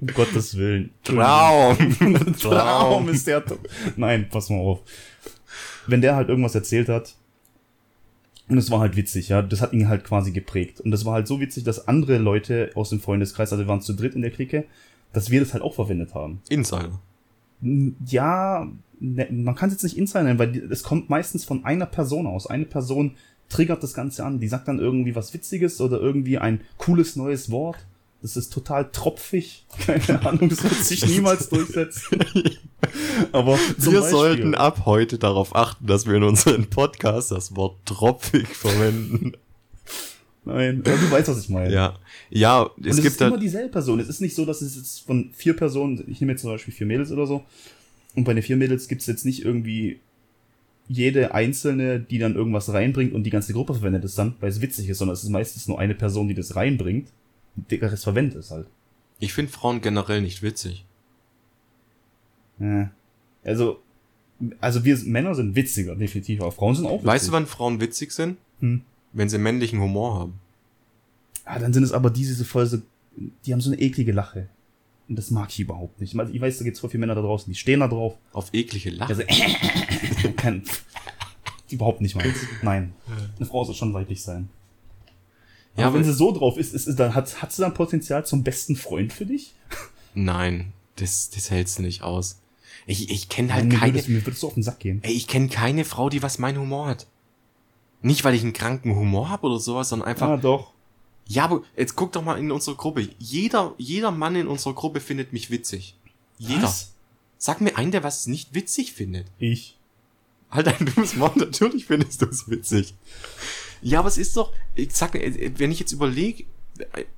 Um Gottes Willen. Traum! Traum ist der tot. Nein, pass mal auf. Wenn der halt irgendwas erzählt hat, und es war halt witzig, ja, das hat ihn halt quasi geprägt. Und das war halt so witzig, dass andere Leute aus dem Freundeskreis, also wir waren zu dritt in der Clique, dass wir das halt auch verwendet haben. Insider. Ja, ne, man kann es jetzt nicht Insider nennen, weil es kommt meistens von einer Person aus. Eine Person triggert das Ganze an, die sagt dann irgendwie was Witziges oder irgendwie ein cooles neues Wort. Das ist total tropfig. Keine Ahnung, das wird sich niemals durchsetzen. Aber wir sollten ab heute darauf achten, dass wir in unseren Podcast das Wort tropfig verwenden. Nein, aber du weißt, was ich meine. ja. Ja, Und es es gibt ist immer dieselbe Person. Es ist nicht so, dass es jetzt von vier Personen, ich nehme jetzt zum Beispiel vier Mädels oder so, und bei den vier Mädels gibt es jetzt nicht irgendwie jede einzelne, die dann irgendwas reinbringt und die ganze Gruppe verwendet es dann, weil es witzig ist, sondern es ist meistens nur eine Person, die das reinbringt. Der Rest verwendet es halt. ich finde Frauen generell nicht witzig. Ja. Also, also wir Männer sind witziger, definitiv, aber Frauen sind auch witzig. Weißt du, wann Frauen witzig sind? Hm. Wenn sie männlichen Humor haben. Ah, dann sind es aber diese so voll so, die haben so eine eklige Lache. Und das mag ich überhaupt nicht. Ich weiß, da gibt's voll viele Männer da draußen, die stehen da drauf. Auf eklige Lache. Also, kann, überhaupt nicht meins. Nein. Eine Frau soll schon weiblich sein. ja, aber wenn sie so drauf ist, ist, ist dann, hat, hat sie dann Potenzial zum besten Freund für dich? nein, das, das hältst du nicht aus. Ich, ich kenne halt mir, keine, würdest, mir würdest du auf den Sack gehen. ey, ich kenne keine Frau, die was mein Humor hat. Nicht, weil ich einen kranken Humor habe oder sowas, sondern einfach, Ah, doch. Ja, aber jetzt guck doch mal in unsere Gruppe. Jeder, jeder Mann in unserer Gruppe findet mich witzig. Jeder. Was? Sag mir einen, der was nicht witzig findet. Ich. Halt ein dummes Maul, natürlich findest du es witzig. Ja, aber es ist doch, ich sag, wenn ich jetzt überlege,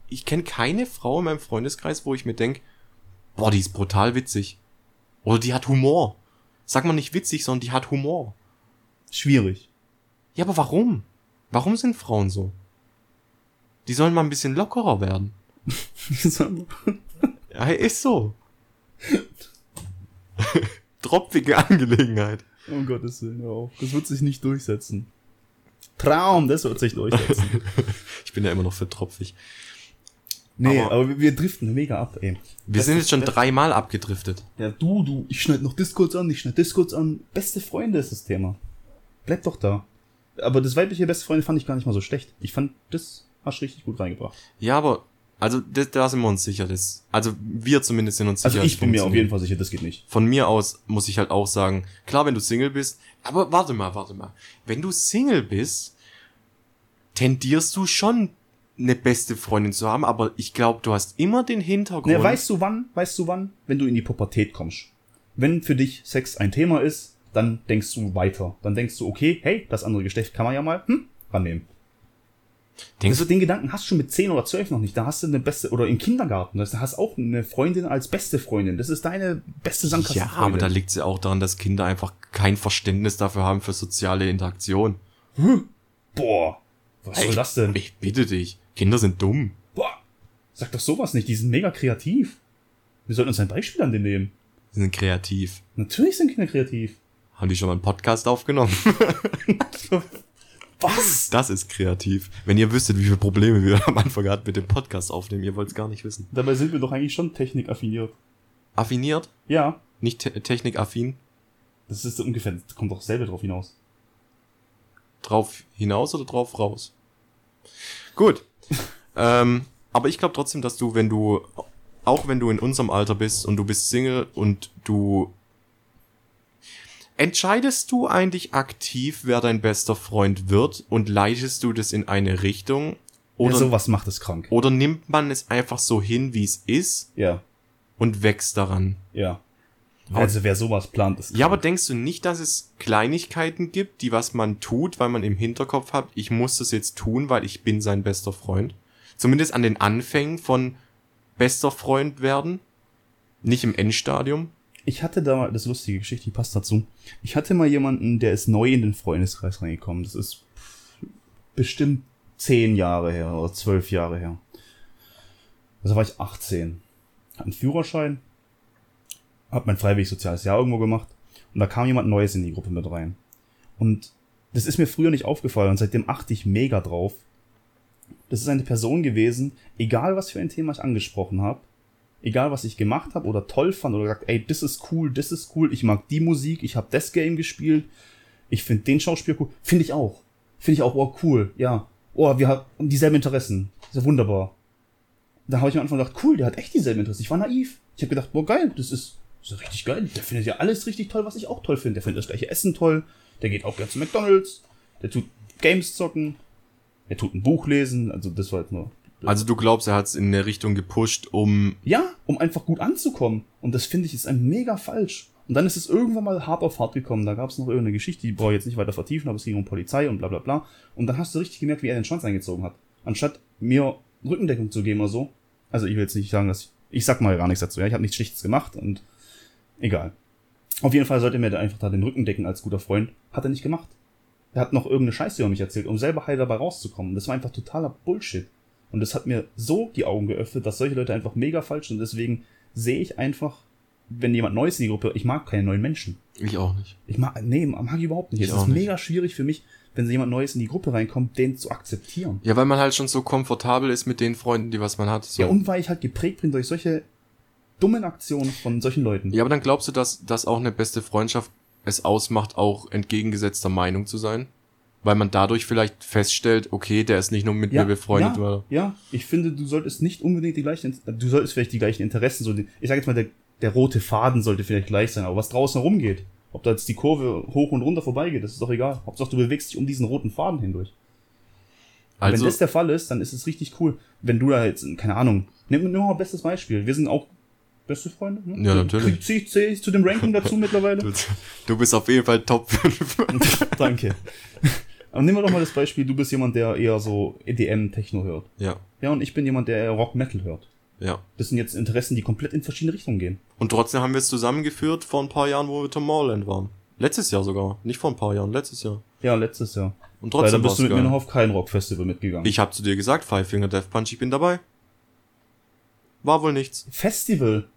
ich kenne keine Frau in meinem Freundeskreis, wo ich mir denk, boah, die ist brutal witzig. Oder die hat Humor. Sag mal nicht witzig, sondern die hat Humor. Schwierig. Ja, aber warum? Warum sind Frauen so? Die sollen mal ein bisschen lockerer werden. ja, ist so. Tropfige Angelegenheit. Um Gottes Willen, hör auf. Das wird sich nicht durchsetzen. Traum, das wird sich durchsetzen. ich bin ja immer noch für tropfig. Nee, aber, aber wir, driften mega ab, ey. Wir das sind jetzt schon dreimal abgedriftet. Ja, du, du, ich schneid noch Discords an, ich schneid Discords an. Beste Freunde ist das Thema. Bleib doch da. Aber das weibliche beste Freunde fand ich gar nicht mal so schlecht. Ich fand, das hast du richtig gut reingebracht. Ja, aber, also, das, da sind wir uns sicher, das, also, wir zumindest sind uns also sicher. Also, ich bin mir auf jeden Fall sicher, das geht nicht. Von mir aus muss ich halt auch sagen, klar, wenn du Single bist, aber warte mal, warte mal. Wenn du Single bist, tendierst du schon eine beste Freundin zu haben, aber ich glaube, du hast immer den Hintergrund. Ne, weißt du wann? Weißt du wann? Wenn du in die Pubertät kommst. Wenn für dich Sex ein Thema ist, dann denkst du weiter. Dann denkst du, okay, hey, das andere Geschlecht kann man ja mal hm, rannehmen. Denkst du, den Gedanken hast du mit 10 oder 12 noch nicht. Da hast du eine beste, oder im Kindergarten, da hast auch eine Freundin als beste Freundin. Das ist deine beste Sandkasten. Ja, aber da liegt es ja auch daran, dass Kinder einfach kein Verständnis dafür haben für soziale Interaktion. Hm. Boah, was soll das denn? Ich bitte dich. Kinder sind dumm. Boah, sag doch sowas nicht. Die sind mega kreativ. Wir sollten uns ein Beispiel an denen nehmen. Die sind kreativ. Natürlich sind Kinder kreativ. Haben die schon mal einen Podcast aufgenommen? Was? Das ist kreativ. Wenn ihr wüsstet, wie viele Probleme wir am Anfang hatten mit dem Podcast aufnehmen, ihr wollt es gar nicht wissen. Dabei sind wir doch eigentlich schon technikaffiniert. Affiniert? Ja. Nicht te technikaffin? Das ist ungefähr, das kommt doch selber drauf hinaus. Drauf hinaus oder drauf raus? Gut. ähm, aber ich glaube trotzdem, dass du, wenn du, auch wenn du in unserem Alter bist und du bist Single und du Entscheidest du eigentlich aktiv, wer dein bester Freund wird und leitest du das in eine Richtung? Oder, ja, sowas macht es krank. Oder nimmt man es einfach so hin, wie es ist? Ja. Und wächst daran? Ja. Also wer sowas plant, ist krank. Ja, aber denkst du nicht, dass es Kleinigkeiten gibt, die was man tut, weil man im Hinterkopf hat, ich muss das jetzt tun, weil ich bin sein bester Freund? Zumindest an den Anfängen von bester Freund werden? Nicht im Endstadium? ich hatte da mal, das ist lustige Geschichte, die passt dazu. Ich hatte mal jemanden, der ist neu in den Freundeskreis reingekommen. Das ist bestimmt zehn Jahre her oder zwölf Jahre her. Also war ich 18. Hatte einen Führerschein, hab mein freiwillig soziales Jahr irgendwo gemacht und da kam jemand Neues in die Gruppe mit rein. Und das ist mir früher nicht aufgefallen und seitdem achte ich mega drauf. Das ist eine Person gewesen, egal was für ein Thema ich angesprochen habe, egal was ich gemacht habe oder toll fand oder gesagt, ey, das ist cool, das ist cool, ich mag die Musik, ich habe das Game gespielt, ich finde den Schauspieler cool, finde ich auch. Finde ich auch, oh cool, ja. Oh, wir haben dieselben Interessen. Ist ja wunderbar. Da habe ich am Anfang gedacht, cool, der hat echt dieselben Interessen. Ich war naiv. Ich habe gedacht, boah, geil, das ist, das ist richtig geil. Der findet ja alles richtig toll, was ich auch toll finde. Der findet das gleiche Essen toll. Der geht auch gerne zu McDonalds. Der tut Games zocken. Der tut ein Buch lesen. Also das war jetzt nur also du glaubst, er hat es in eine Richtung gepusht, um... Ja, um einfach gut anzukommen. Und das finde ich ist ein mega falsch. Und dann ist es irgendwann mal hart auf hart gekommen. Da gab es noch irgendeine Geschichte, die brauche ich jetzt nicht weiter vertiefen, aber es ging um Polizei und bla bla bla. Und dann hast du richtig gemerkt, wie er den Schwanz eingezogen hat. Anstatt mir Rückendeckung zu geben oder so. Also ich will jetzt nicht sagen, dass ich... Ich sag mal gar nichts dazu, ja. Ich habe nichts Schlichtes gemacht und... Egal. Auf jeden Fall sollte mir da einfach da den Rücken decken als guter Freund. Hat er nicht gemacht. Er hat noch irgendeine Scheiße über mich erzählt, um selber heil dabei rauszukommen. Das war einfach totaler Bullshit. Und das hat mir so die Augen geöffnet, dass solche Leute einfach mega falsch sind. Deswegen sehe ich einfach, wenn jemand Neues in die Gruppe, ich mag keine neuen Menschen. Ich auch nicht. Ich mag, nee, mag ich überhaupt nicht. Ich es ist nicht. mega schwierig für mich, wenn jemand Neues in die Gruppe reinkommt, den zu akzeptieren. Ja, weil man halt schon so komfortabel ist mit den Freunden, die was man hat. So. Ja, und weil ich halt geprägt bin durch solche dummen Aktionen von solchen Leuten. Ja, aber dann glaubst du, dass, dass auch eine beste Freundschaft es ausmacht, auch entgegengesetzter Meinung zu sein? weil man dadurch vielleicht feststellt, okay, der ist nicht nur mit ja, mir befreundet. Ja, oder? ja, ich finde, du solltest nicht unbedingt die gleichen, du solltest vielleicht die gleichen Interessen, so ich sage jetzt mal, der, der rote Faden sollte vielleicht gleich sein, aber was draußen herumgeht, ob da jetzt die Kurve hoch und runter vorbeigeht, das ist doch egal. Hauptsache, du bewegst dich um diesen roten Faden hindurch. Also, wenn das der Fall ist, dann ist es richtig cool. Wenn du da jetzt, keine Ahnung, nimm, nimm mal ein bestes Beispiel. Wir sind auch Beste Freunde? Ne? Ja, natürlich. Zähle ich, zähl ich zu dem Ranking dazu mittlerweile? Du, du bist auf jeden Fall Top 5. Danke. Aber nehmen wir doch mal das Beispiel, du bist jemand, der eher so EDM-Techno hört. ja, Ja, und ich bin jemand, der eher Rock-Metal hört. ja. Das sind jetzt Interessen, die komplett in verschiedene Richtungen gehen. Und trotzdem haben wir es zusammengeführt vor ein paar Jahren, wo wir Tomorrowland waren. Letztes Jahr sogar. Nicht vor ein paar Jahren, letztes Jahr. Ja, letztes Jahr. Und Leider trotzdem bist war's du mit mir geil. noch auf kein Rockfestival mitgegangen. Ich habe zu dir gesagt, Five Finger Death Punch, ich bin dabei. War wohl nichts. Festival.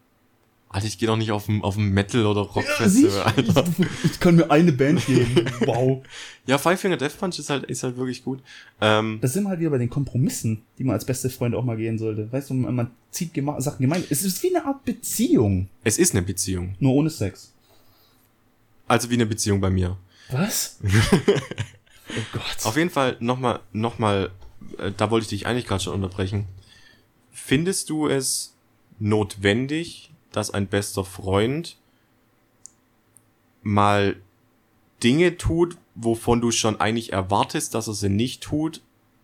Alter, ich gehe doch nicht auf ein, auf ein Metal- oder Ja, Rockfestival, siehst, Alter. ich, ich kann mir eine Band geben. Wow. Ja, Five Finger Death Punch ist halt, ist halt wirklich gut. Ähm, Da sind wir halt wieder bei den Kompromissen, die man als beste Freunde auch mal gehen sollte. Weißt du, man, man zieht gema Sachen gemein. Es ist wie eine Art Beziehung. es ist eine Beziehung. Nur ohne Sex. Also wie eine Beziehung bei mir. Was? oh Gott. Auf jeden Fall nochmal, nochmal, äh, da wollte ich dich eigentlich gerade schon unterbrechen. Findest du es notwendig, dass ein bester Freund mal Dinge tut, wovon du schon eigentlich erwartest, dass er sie nicht tut,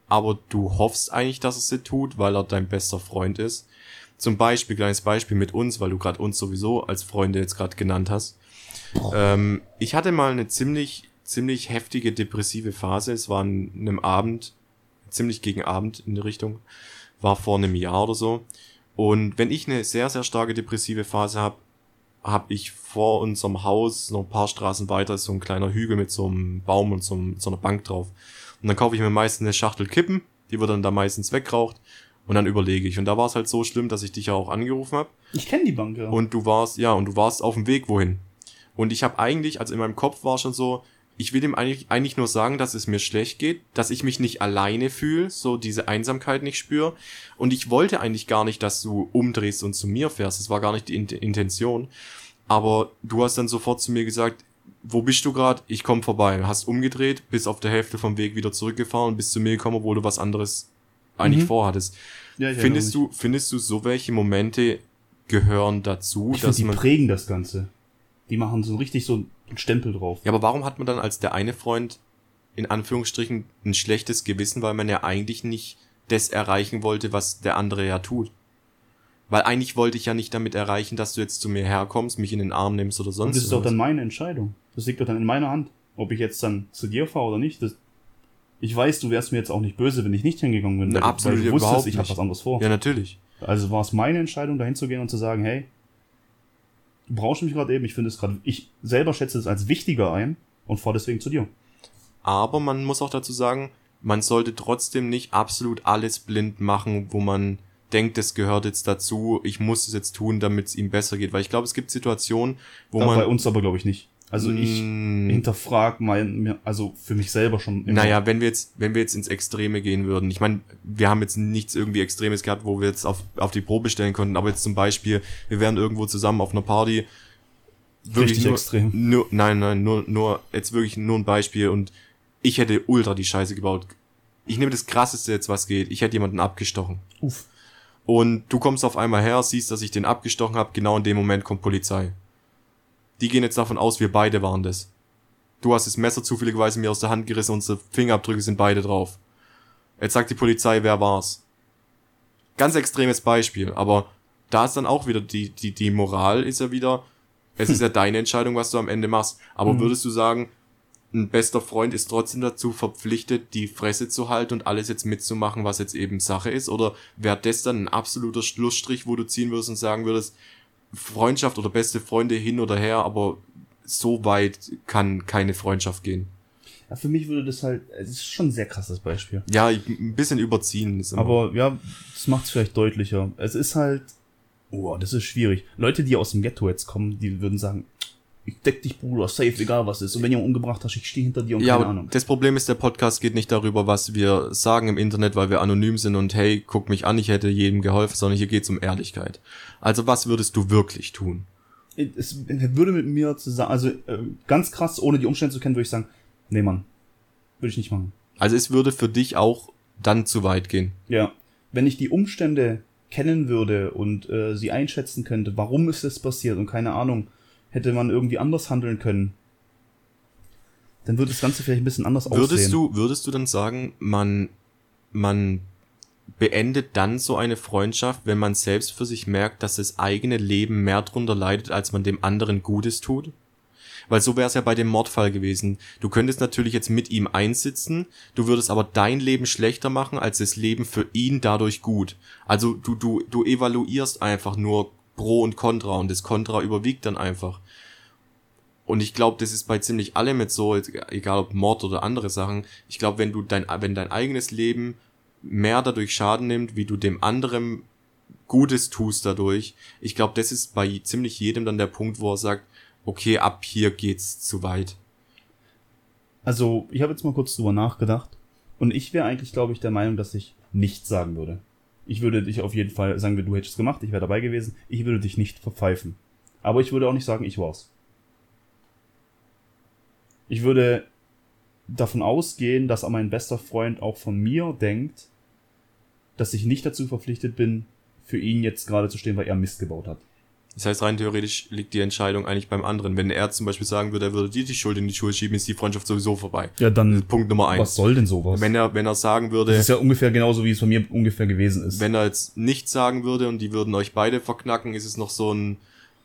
aber du hoffst eigentlich, dass er sie tut, weil er dein bester Freund ist? Zum Beispiel, kleines Beispiel mit uns, weil du gerade uns sowieso als Freunde jetzt gerade genannt hast. Ähm, ich hatte mal eine ziemlich, ziemlich heftige depressive Phase. Es war an einem Abend, ziemlich gegen Abend in die Richtung, war vor einem Jahr oder so. Und wenn ich eine sehr, sehr starke depressive Phase habe, habe ich vor unserem Haus noch ein paar Straßen weiter so ein kleiner Hügel mit so einem Baum und so, einem, so einer Bank drauf. Und dann kaufe ich mir meistens eine Schachtel Kippen, die wird dann da meistens weggeraucht und dann überlege ich. Und da war es halt so schlimm, dass ich dich ja auch angerufen habe. Ich kenne die Bank, ja. Und du warst, ja, und du warst auf dem Weg wohin. Und ich habe eigentlich, also in meinem Kopf war schon so, ich will ihm eigentlich, eigentlich nur sagen, dass es mir schlecht geht, dass ich mich nicht alleine fühle, so diese Einsamkeit nicht spüre. Und ich wollte eigentlich gar nicht, dass du umdrehst und zu mir fährst. Das war gar nicht die In Intention. Aber du hast dann sofort zu mir gesagt, wo bist du gerade? Ich komme vorbei. Hast umgedreht, bist auf der Hälfte vom Weg wieder zurückgefahren und bist zu mir gekommen, obwohl du was anderes eigentlich Mhm. vorhattest. ja, Findest du, findest du, so welche Momente gehören dazu. Ich dass die man. prägen das Ganze. Die machen so richtig so einen Stempel drauf. Ja, aber warum hat man dann als der eine Freund in Anführungsstrichen ein schlechtes Gewissen, weil man ja eigentlich nicht das erreichen wollte, was der andere ja tut? Weil eigentlich wollte ich ja nicht damit erreichen, dass du jetzt zu mir herkommst, mich in den Arm nimmst oder sonst das ist doch dann meine Entscheidung. Das liegt doch dann in meiner Hand. Ob ich jetzt dann zu dir fahre oder nicht. Das ich weiß, du wärst mir jetzt auch nicht böse, wenn ich nicht hingegangen bin. Weil absolut weil du wusstest, ich habe was anderes vor. Ja, natürlich. Also war es meine Entscheidung, dahin zu gehen und zu sagen, hey, brauchst mich gerade eben, ich finde es gerade, ich selber schätze es als wichtiger ein und fahre deswegen zu dir. Aber man muss auch dazu sagen, man sollte trotzdem nicht absolut alles blind machen, wo man denkt, es gehört jetzt dazu, ich muss es jetzt tun, damit es ihm besser geht. Weil ich glaube, es gibt Situationen, wo Da man. bei uns aber glaube ich nicht. Also ich Mm, hinterfrag mein, also für mich selber schon. immer. Naja, wenn wir jetzt, wenn wir jetzt ins Extreme gehen würden, ich meine, wir haben jetzt nichts irgendwie Extremes gehabt, wo wir jetzt auf, auf die Probe stellen konnten, aber jetzt zum Beispiel, wir wären irgendwo zusammen auf einer Party, Richtig nur, extrem. Nur, nein, nein, nur, nur, jetzt wirklich nur ein Beispiel und ich hätte ultra die Scheiße gebaut. Ich nehme das krasseste jetzt, was geht. Ich hätte jemanden abgestochen. Uff. Und du kommst auf einmal her, siehst, dass ich den abgestochen habe, genau in dem Moment kommt Polizei. Die gehen jetzt davon aus, wir beide waren das. Du hast das Messer zufälligerweise mir aus der Hand gerissen, unsere Fingerabdrücke sind beide drauf. Jetzt sagt die Polizei, wer war's? Ganz extremes Beispiel, aber da ist dann auch wieder die, die, die Moral ist ja wieder, es ist ja deine Entscheidung, was du am Ende machst. Aber Mhm. würdest du sagen, ein bester Freund ist trotzdem dazu verpflichtet, die Fresse zu halten und alles jetzt mitzumachen, was jetzt eben Sache ist? Oder wäre das dann ein absoluter Schlussstrich, wo du ziehen würdest und sagen würdest, Freundschaft oder beste Freunde hin oder her, aber so weit kann keine Freundschaft gehen? Ja, für mich würde das halt, es ist schon ein sehr krasses Beispiel. Ja, ein bisschen überziehen. Aber ja, das macht es vielleicht deutlicher. Es ist halt, oh, das ist schwierig. Leute, die aus dem Ghetto jetzt kommen, die würden sagen, ich deck dich, Bruder, safe, egal was ist. Und wenn jemand umgebracht hast, ich stehe hinter dir und ja, keine Ahnung. das Problem ist, der Podcast geht nicht darüber, was wir sagen im Internet, weil wir anonym sind und hey, guck mich an, ich hätte jedem geholfen, sondern hier geht's um Ehrlichkeit. Also was würdest du wirklich tun? Es würde mit mir zusammen, also äh, ganz krass, ohne die Umstände zu kennen, würde ich sagen, nee, Mann, würde ich nicht machen. Also es würde für dich auch dann zu weit gehen. Ja, wenn ich die Umstände kennen würde und äh, sie einschätzen könnte, warum ist das passiert und keine Ahnung, hätte man irgendwie anders handeln können, dann würde das Ganze vielleicht ein bisschen anders Würdest aussehen. du, würdest du dann sagen, man, man beendet dann so eine Freundschaft, wenn man selbst für sich merkt, dass das eigene Leben mehr drunter leidet, als man dem anderen Gutes tut? Weil so wäre es ja bei dem Mordfall gewesen. Du könntest natürlich jetzt mit ihm einsitzen, du würdest aber dein Leben schlechter machen, als das Leben für ihn dadurch gut. Also du, du, du evaluierst einfach nur Pro und Contra und das Contra überwiegt dann einfach. Und ich glaube, das ist bei ziemlich allem mit so, egal ob Mord oder andere Sachen. Ich glaube, wenn du dein, wenn dein eigenes Leben mehr dadurch Schaden nimmt, wie du dem anderen Gutes tust dadurch, ich glaube, das ist bei ziemlich jedem dann der Punkt, wo er sagt, okay, ab hier geht's zu weit. Also, ich habe jetzt mal kurz drüber nachgedacht. Und ich wäre eigentlich, glaube ich, der Meinung, dass ich nichts sagen würde. Ich würde dich auf jeden Fall sagen, du hättest es gemacht, ich wäre dabei gewesen. Ich würde dich nicht verpfeifen. Aber ich würde auch nicht sagen, ich war's. Ich würde davon ausgehen, dass mein bester Freund auch von mir denkt, dass ich nicht dazu verpflichtet bin, für ihn jetzt gerade zu stehen, weil er Mist gebaut hat. Das heißt, rein theoretisch liegt die Entscheidung eigentlich beim anderen. Wenn er zum Beispiel sagen würde, er würde dir die Schuld in die Schuhe schieben, ist die Freundschaft sowieso vorbei. Ja, dann. Punkt Nummer eins. Was soll denn sowas? Wenn er, wenn er sagen würde. Das ist ja ungefähr genauso, wie es bei mir ungefähr gewesen ist. Wenn er jetzt nichts sagen würde und die würden euch beide verknacken, ist es noch so ein,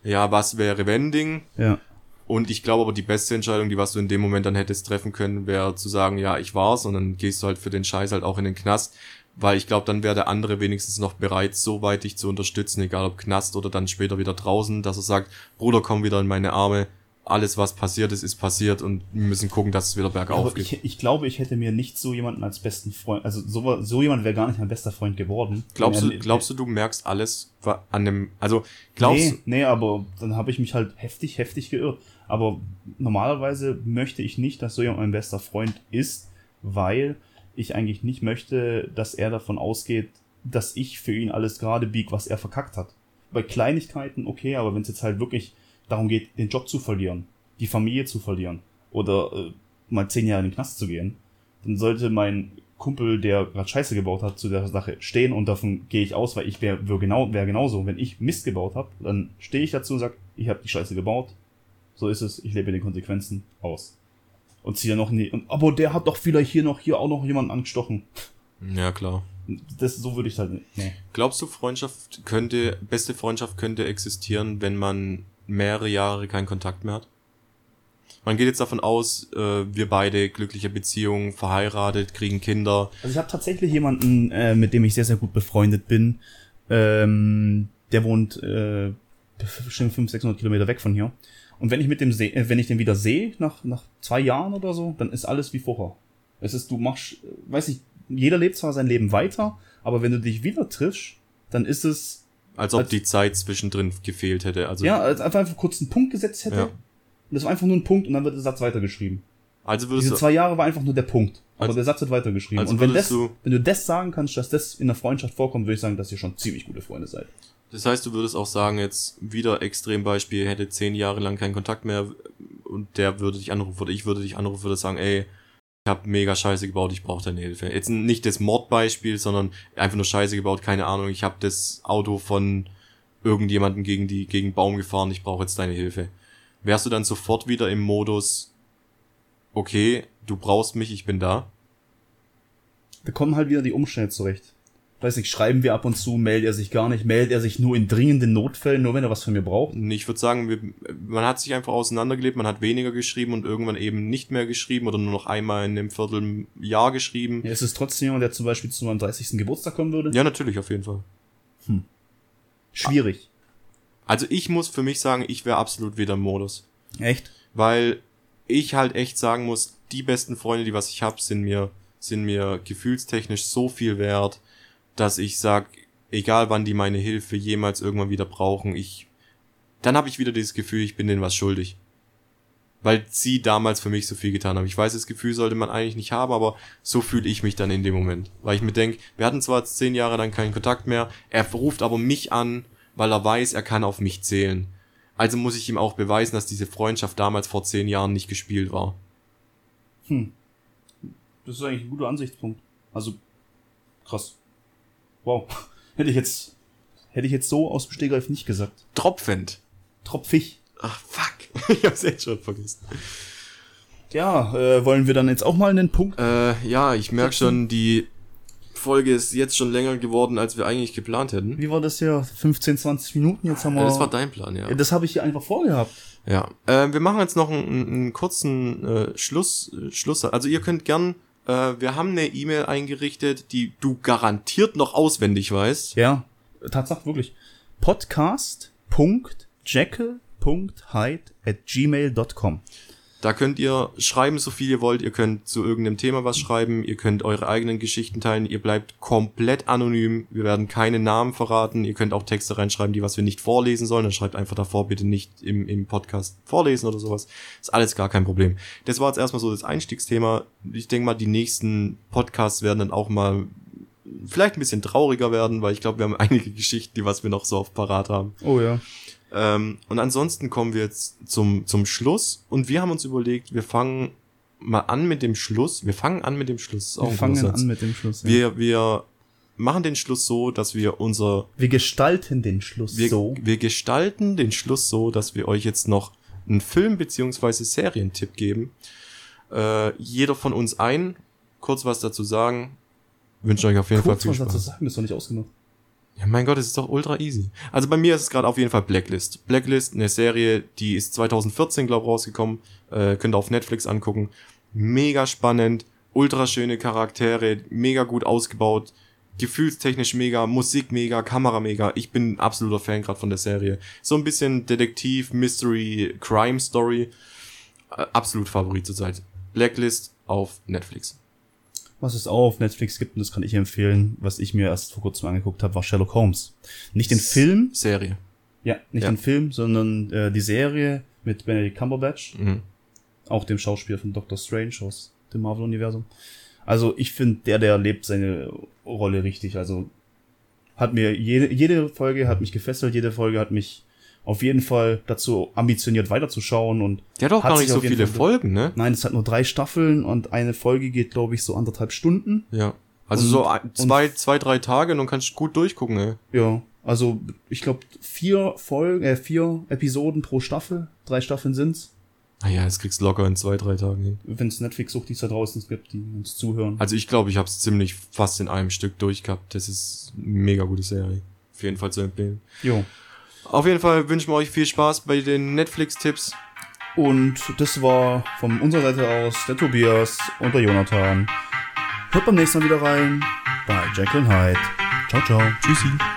ja, was wäre wenn Ding. Ja. Und ich glaube aber, die beste Entscheidung, die was du in dem Moment dann hättest treffen können, wäre zu sagen, ja, ich war's und dann gehst du halt für den Scheiß halt auch in den Knast. Weil ich glaube, dann wäre der andere wenigstens noch bereit, so weit dich zu unterstützen, egal ob Knast oder dann später wieder draußen, dass er sagt, Bruder, komm wieder in meine Arme, alles was passiert ist, ist passiert und wir müssen gucken, dass es wieder bergauf geht. Ich, ich, glaube, ich hätte mir nicht so jemanden als besten Freund, also so, so jemand wäre gar nicht mein bester Freund geworden. Glaubst du, glaubst du, du merkst alles an dem, also glaubst nee, nee, aber dann habe ich mich halt heftig, heftig geirrt. Aber normalerweise möchte ich nicht, dass so jemand mein bester Freund ist, weil ich eigentlich nicht möchte, dass er davon ausgeht, dass ich für ihn alles gerade bieg, was er verkackt hat. Bei Kleinigkeiten okay, aber wenn es jetzt halt wirklich darum geht, den Job zu verlieren, die Familie zu verlieren oder äh, mal zehn Jahre in den Knast zu gehen, dann sollte mein Kumpel, der gerade Scheiße gebaut hat, zu der Sache stehen und davon gehe ich aus, weil ich wäre wär genau, wär genauso. Wenn ich Mist gebaut habe, dann stehe ich dazu und sage, ich habe die Scheiße gebaut, so ist es, ich lebe den Konsequenzen aus und ziehe noch nie. Aber der hat doch vielleicht hier noch hier auch noch jemanden angestochen. Ja, klar. Das, so würde ich halt. Nee. Glaubst du, Freundschaft könnte, beste Freundschaft könnte existieren, wenn man mehrere Jahre keinen Kontakt mehr hat? Man geht jetzt davon aus, äh, wir beide glückliche Beziehungen, verheiratet, kriegen Kinder. Also ich habe tatsächlich jemanden, äh, mit dem ich sehr, sehr gut befreundet bin. Ähm, der wohnt äh, bestimmt 500, 600 Kilometer weg von hier. Und wenn ich mit dem seh, äh, wenn ich den wieder sehe, nach, nach zwei Jahren oder so, dann ist alles wie vorher. Es ist, du machst, äh, weiß ich, jeder lebt zwar sein Leben weiter, aber wenn du dich wieder triffst, dann ist es. Als ob als, die Zeit zwischendrin gefehlt hätte. Also, ja, als einfach, einfach kurz einen Punkt gesetzt hätte. Ja. Das war einfach nur ein Punkt und dann wird der Satz weitergeschrieben. Also würdest Diese zwei Jahre war einfach nur der Punkt. Aber der Satz wird weitergeschrieben. Also und wenn, das, du, wenn du das sagen kannst, dass das in der Freundschaft vorkommt, würde ich sagen, dass ihr schon ziemlich gute Freunde seid. Das heißt, du würdest auch sagen, jetzt wieder Extrembeispiel, hätte zehn Jahre lang keinen Kontakt mehr und der würde dich anrufen oder ich würde dich anrufen, würde sagen, ey, ich habe mega Scheiße gebaut, ich brauche deine Hilfe. Jetzt nicht das Mordbeispiel, sondern einfach nur Scheiße gebaut, keine Ahnung, ich habe das Auto von irgendjemanden gegen die gegen Baum gefahren, ich brauche jetzt deine Hilfe. Wärst du dann sofort wieder im Modus, okay, du brauchst mich, ich bin da? Da kommen halt wieder die Umstände zurecht weiß nicht, schreiben wir ab und zu, meldet er sich gar nicht, meldet er sich nur in dringenden Notfällen, nur wenn er was von mir braucht? Ich würde sagen, wir, man hat sich einfach auseinandergelebt, man hat weniger geschrieben und irgendwann eben nicht mehr geschrieben oder nur noch einmal in einem Vierteljahr geschrieben. Ja, ist es trotzdem jemand, der zum Beispiel zu meinem 30. Geburtstag kommen würde? Ja, natürlich, auf jeden Fall. Hm. Schwierig. Also ich muss für mich sagen, ich wäre absolut wieder im Modus. Echt? Weil ich halt echt sagen muss, die besten Freunde, die was ich habe, sind mir sind mir gefühlstechnisch so viel wert dass ich sag, egal wann die meine Hilfe jemals irgendwann wieder brauchen, ich, dann habe ich wieder dieses Gefühl, ich bin denen was schuldig. Weil sie damals für mich so viel getan haben. Ich weiß, das Gefühl sollte man eigentlich nicht haben, aber so fühle ich mich dann in dem Moment. Weil ich mir denke, wir hatten zwar zehn Jahre lang keinen Kontakt mehr, er ruft aber mich an, weil er weiß, er kann auf mich zählen. Also muss ich ihm auch beweisen, dass diese Freundschaft damals vor zehn Jahren nicht gespielt war. Hm. Das ist eigentlich ein guter Ansichtspunkt. Also, krass. Wow. Hätte ich jetzt, hätte ich jetzt so aus dem Stegreif nicht gesagt. Tropfend. Tropfig. Ach, fuck. ich hab's jetzt schon vergessen. Ja, äh, wollen wir dann jetzt auch mal einen Punkt? Äh, ja, ich merke schon, die Folge ist jetzt schon länger geworden, als wir eigentlich geplant hätten. Wie war das hier? 15, 20 Minuten? Jetzt haben wir. Das war dein Plan, ja. Ja, das habe ich hier einfach vorgehabt. Ja, äh, wir machen jetzt noch einen, einen kurzen äh, Schluss, äh, Schluss. Also ihr könnt gern, äh, wir haben eine E-Mail eingerichtet, die du garantiert noch auswendig weißt. Ja, Tatsache, wirklich. Podcast.jekyll.hyde at gmail.com. Da könnt ihr schreiben, so viel ihr wollt. Ihr könnt zu irgendeinem Thema was schreiben. Ihr könnt eure eigenen Geschichten teilen. Ihr bleibt komplett anonym. Wir werden keine Namen verraten. Ihr könnt auch Texte reinschreiben, die was wir nicht vorlesen sollen. Dann schreibt einfach davor bitte nicht im, im Podcast vorlesen oder sowas. Ist alles gar kein Problem. Das war jetzt erstmal so das Einstiegsthema. Ich denke mal, die nächsten Podcasts werden dann auch mal vielleicht ein bisschen trauriger werden, weil ich glaube, wir haben einige Geschichten, die was wir noch so auf Parat haben. Oh ja. Ähm, und ansonsten kommen wir jetzt zum, zum Schluss und wir haben uns überlegt, wir fangen mal an mit dem Schluss. Wir fangen an mit dem Schluss. Wir fangen an mit dem Schluss. Ja. Wir, wir machen den Schluss so, dass wir unser, Wir gestalten den Schluss wir, so. wir gestalten den Schluss so, dass wir euch jetzt noch einen Film- beziehungsweise Serientipp geben. Äh, jeder von uns ein, kurz was dazu sagen. Wünsche euch auf jeden Kurz Fall was viel dazu Spaß. sagen, das ist doch nicht ausgemacht. Ja, mein Gott, es ist doch ultra easy. Also bei mir ist es gerade auf jeden Fall Blacklist. Blacklist, eine Serie, die ist 2014, glaube ich, rausgekommen. Äh, könnt ihr auf Netflix angucken. Mega spannend, ultra schöne Charaktere, mega gut ausgebaut, gefühlstechnisch mega, Musik mega, Kamera mega. Ich bin ein absoluter Fan gerade von der Serie. So ein bisschen Detektiv, Mystery, Crime Story. Äh, absolut Favorit zurzeit. Blacklist auf Netflix. Was es auch auf Netflix gibt, und das kann ich empfehlen, was ich mir erst vor kurzem angeguckt habe, war Sherlock Holmes. Nicht den Film, Serie. ja, nicht Ja. den Film, sondern äh, die Serie mit Benedict Cumberbatch, Mhm. auch dem Schauspieler von Doctor Strange aus dem Marvel-Universum. Also ich finde, der, der lebt seine Rolle richtig. Also hat mir jede, jede Folge hat mich gefesselt, jede Folge hat mich auf jeden Fall dazu ambitioniert weiterzuschauen und Der hat auch Hat gar nicht so viele Fall- Folgen, ne? nein, es hat nur drei Staffeln und eine Folge geht, glaube ich, so anderthalb Stunden. Ja. Also Und- so ein- zwei, zwei, drei Tage und dann kannst du gut durchgucken, ey. Ja, also ich glaube vier Folgen, äh, vier Episoden pro Staffel, drei Staffeln sind's. Naja, das kriegst du locker in zwei, drei Tagen hin. Wenn es Netflix-Suchtis da draußen gibt, die uns zuhören. Also ich glaube, ich habe es ziemlich fast in einem Stück durchgehabt. Das ist eine mega gute Serie. Auf jeden Fall zu empfehlen. Jo. Auf jeden Fall wünschen wir euch viel Spaß bei den Netflix-Tipps. Und das war von unserer Seite aus der Tobias und der Jonathan. Hört beim nächsten Mal wieder rein bei Jekyll and Hyde. Ciao, ciao. Tschüssi.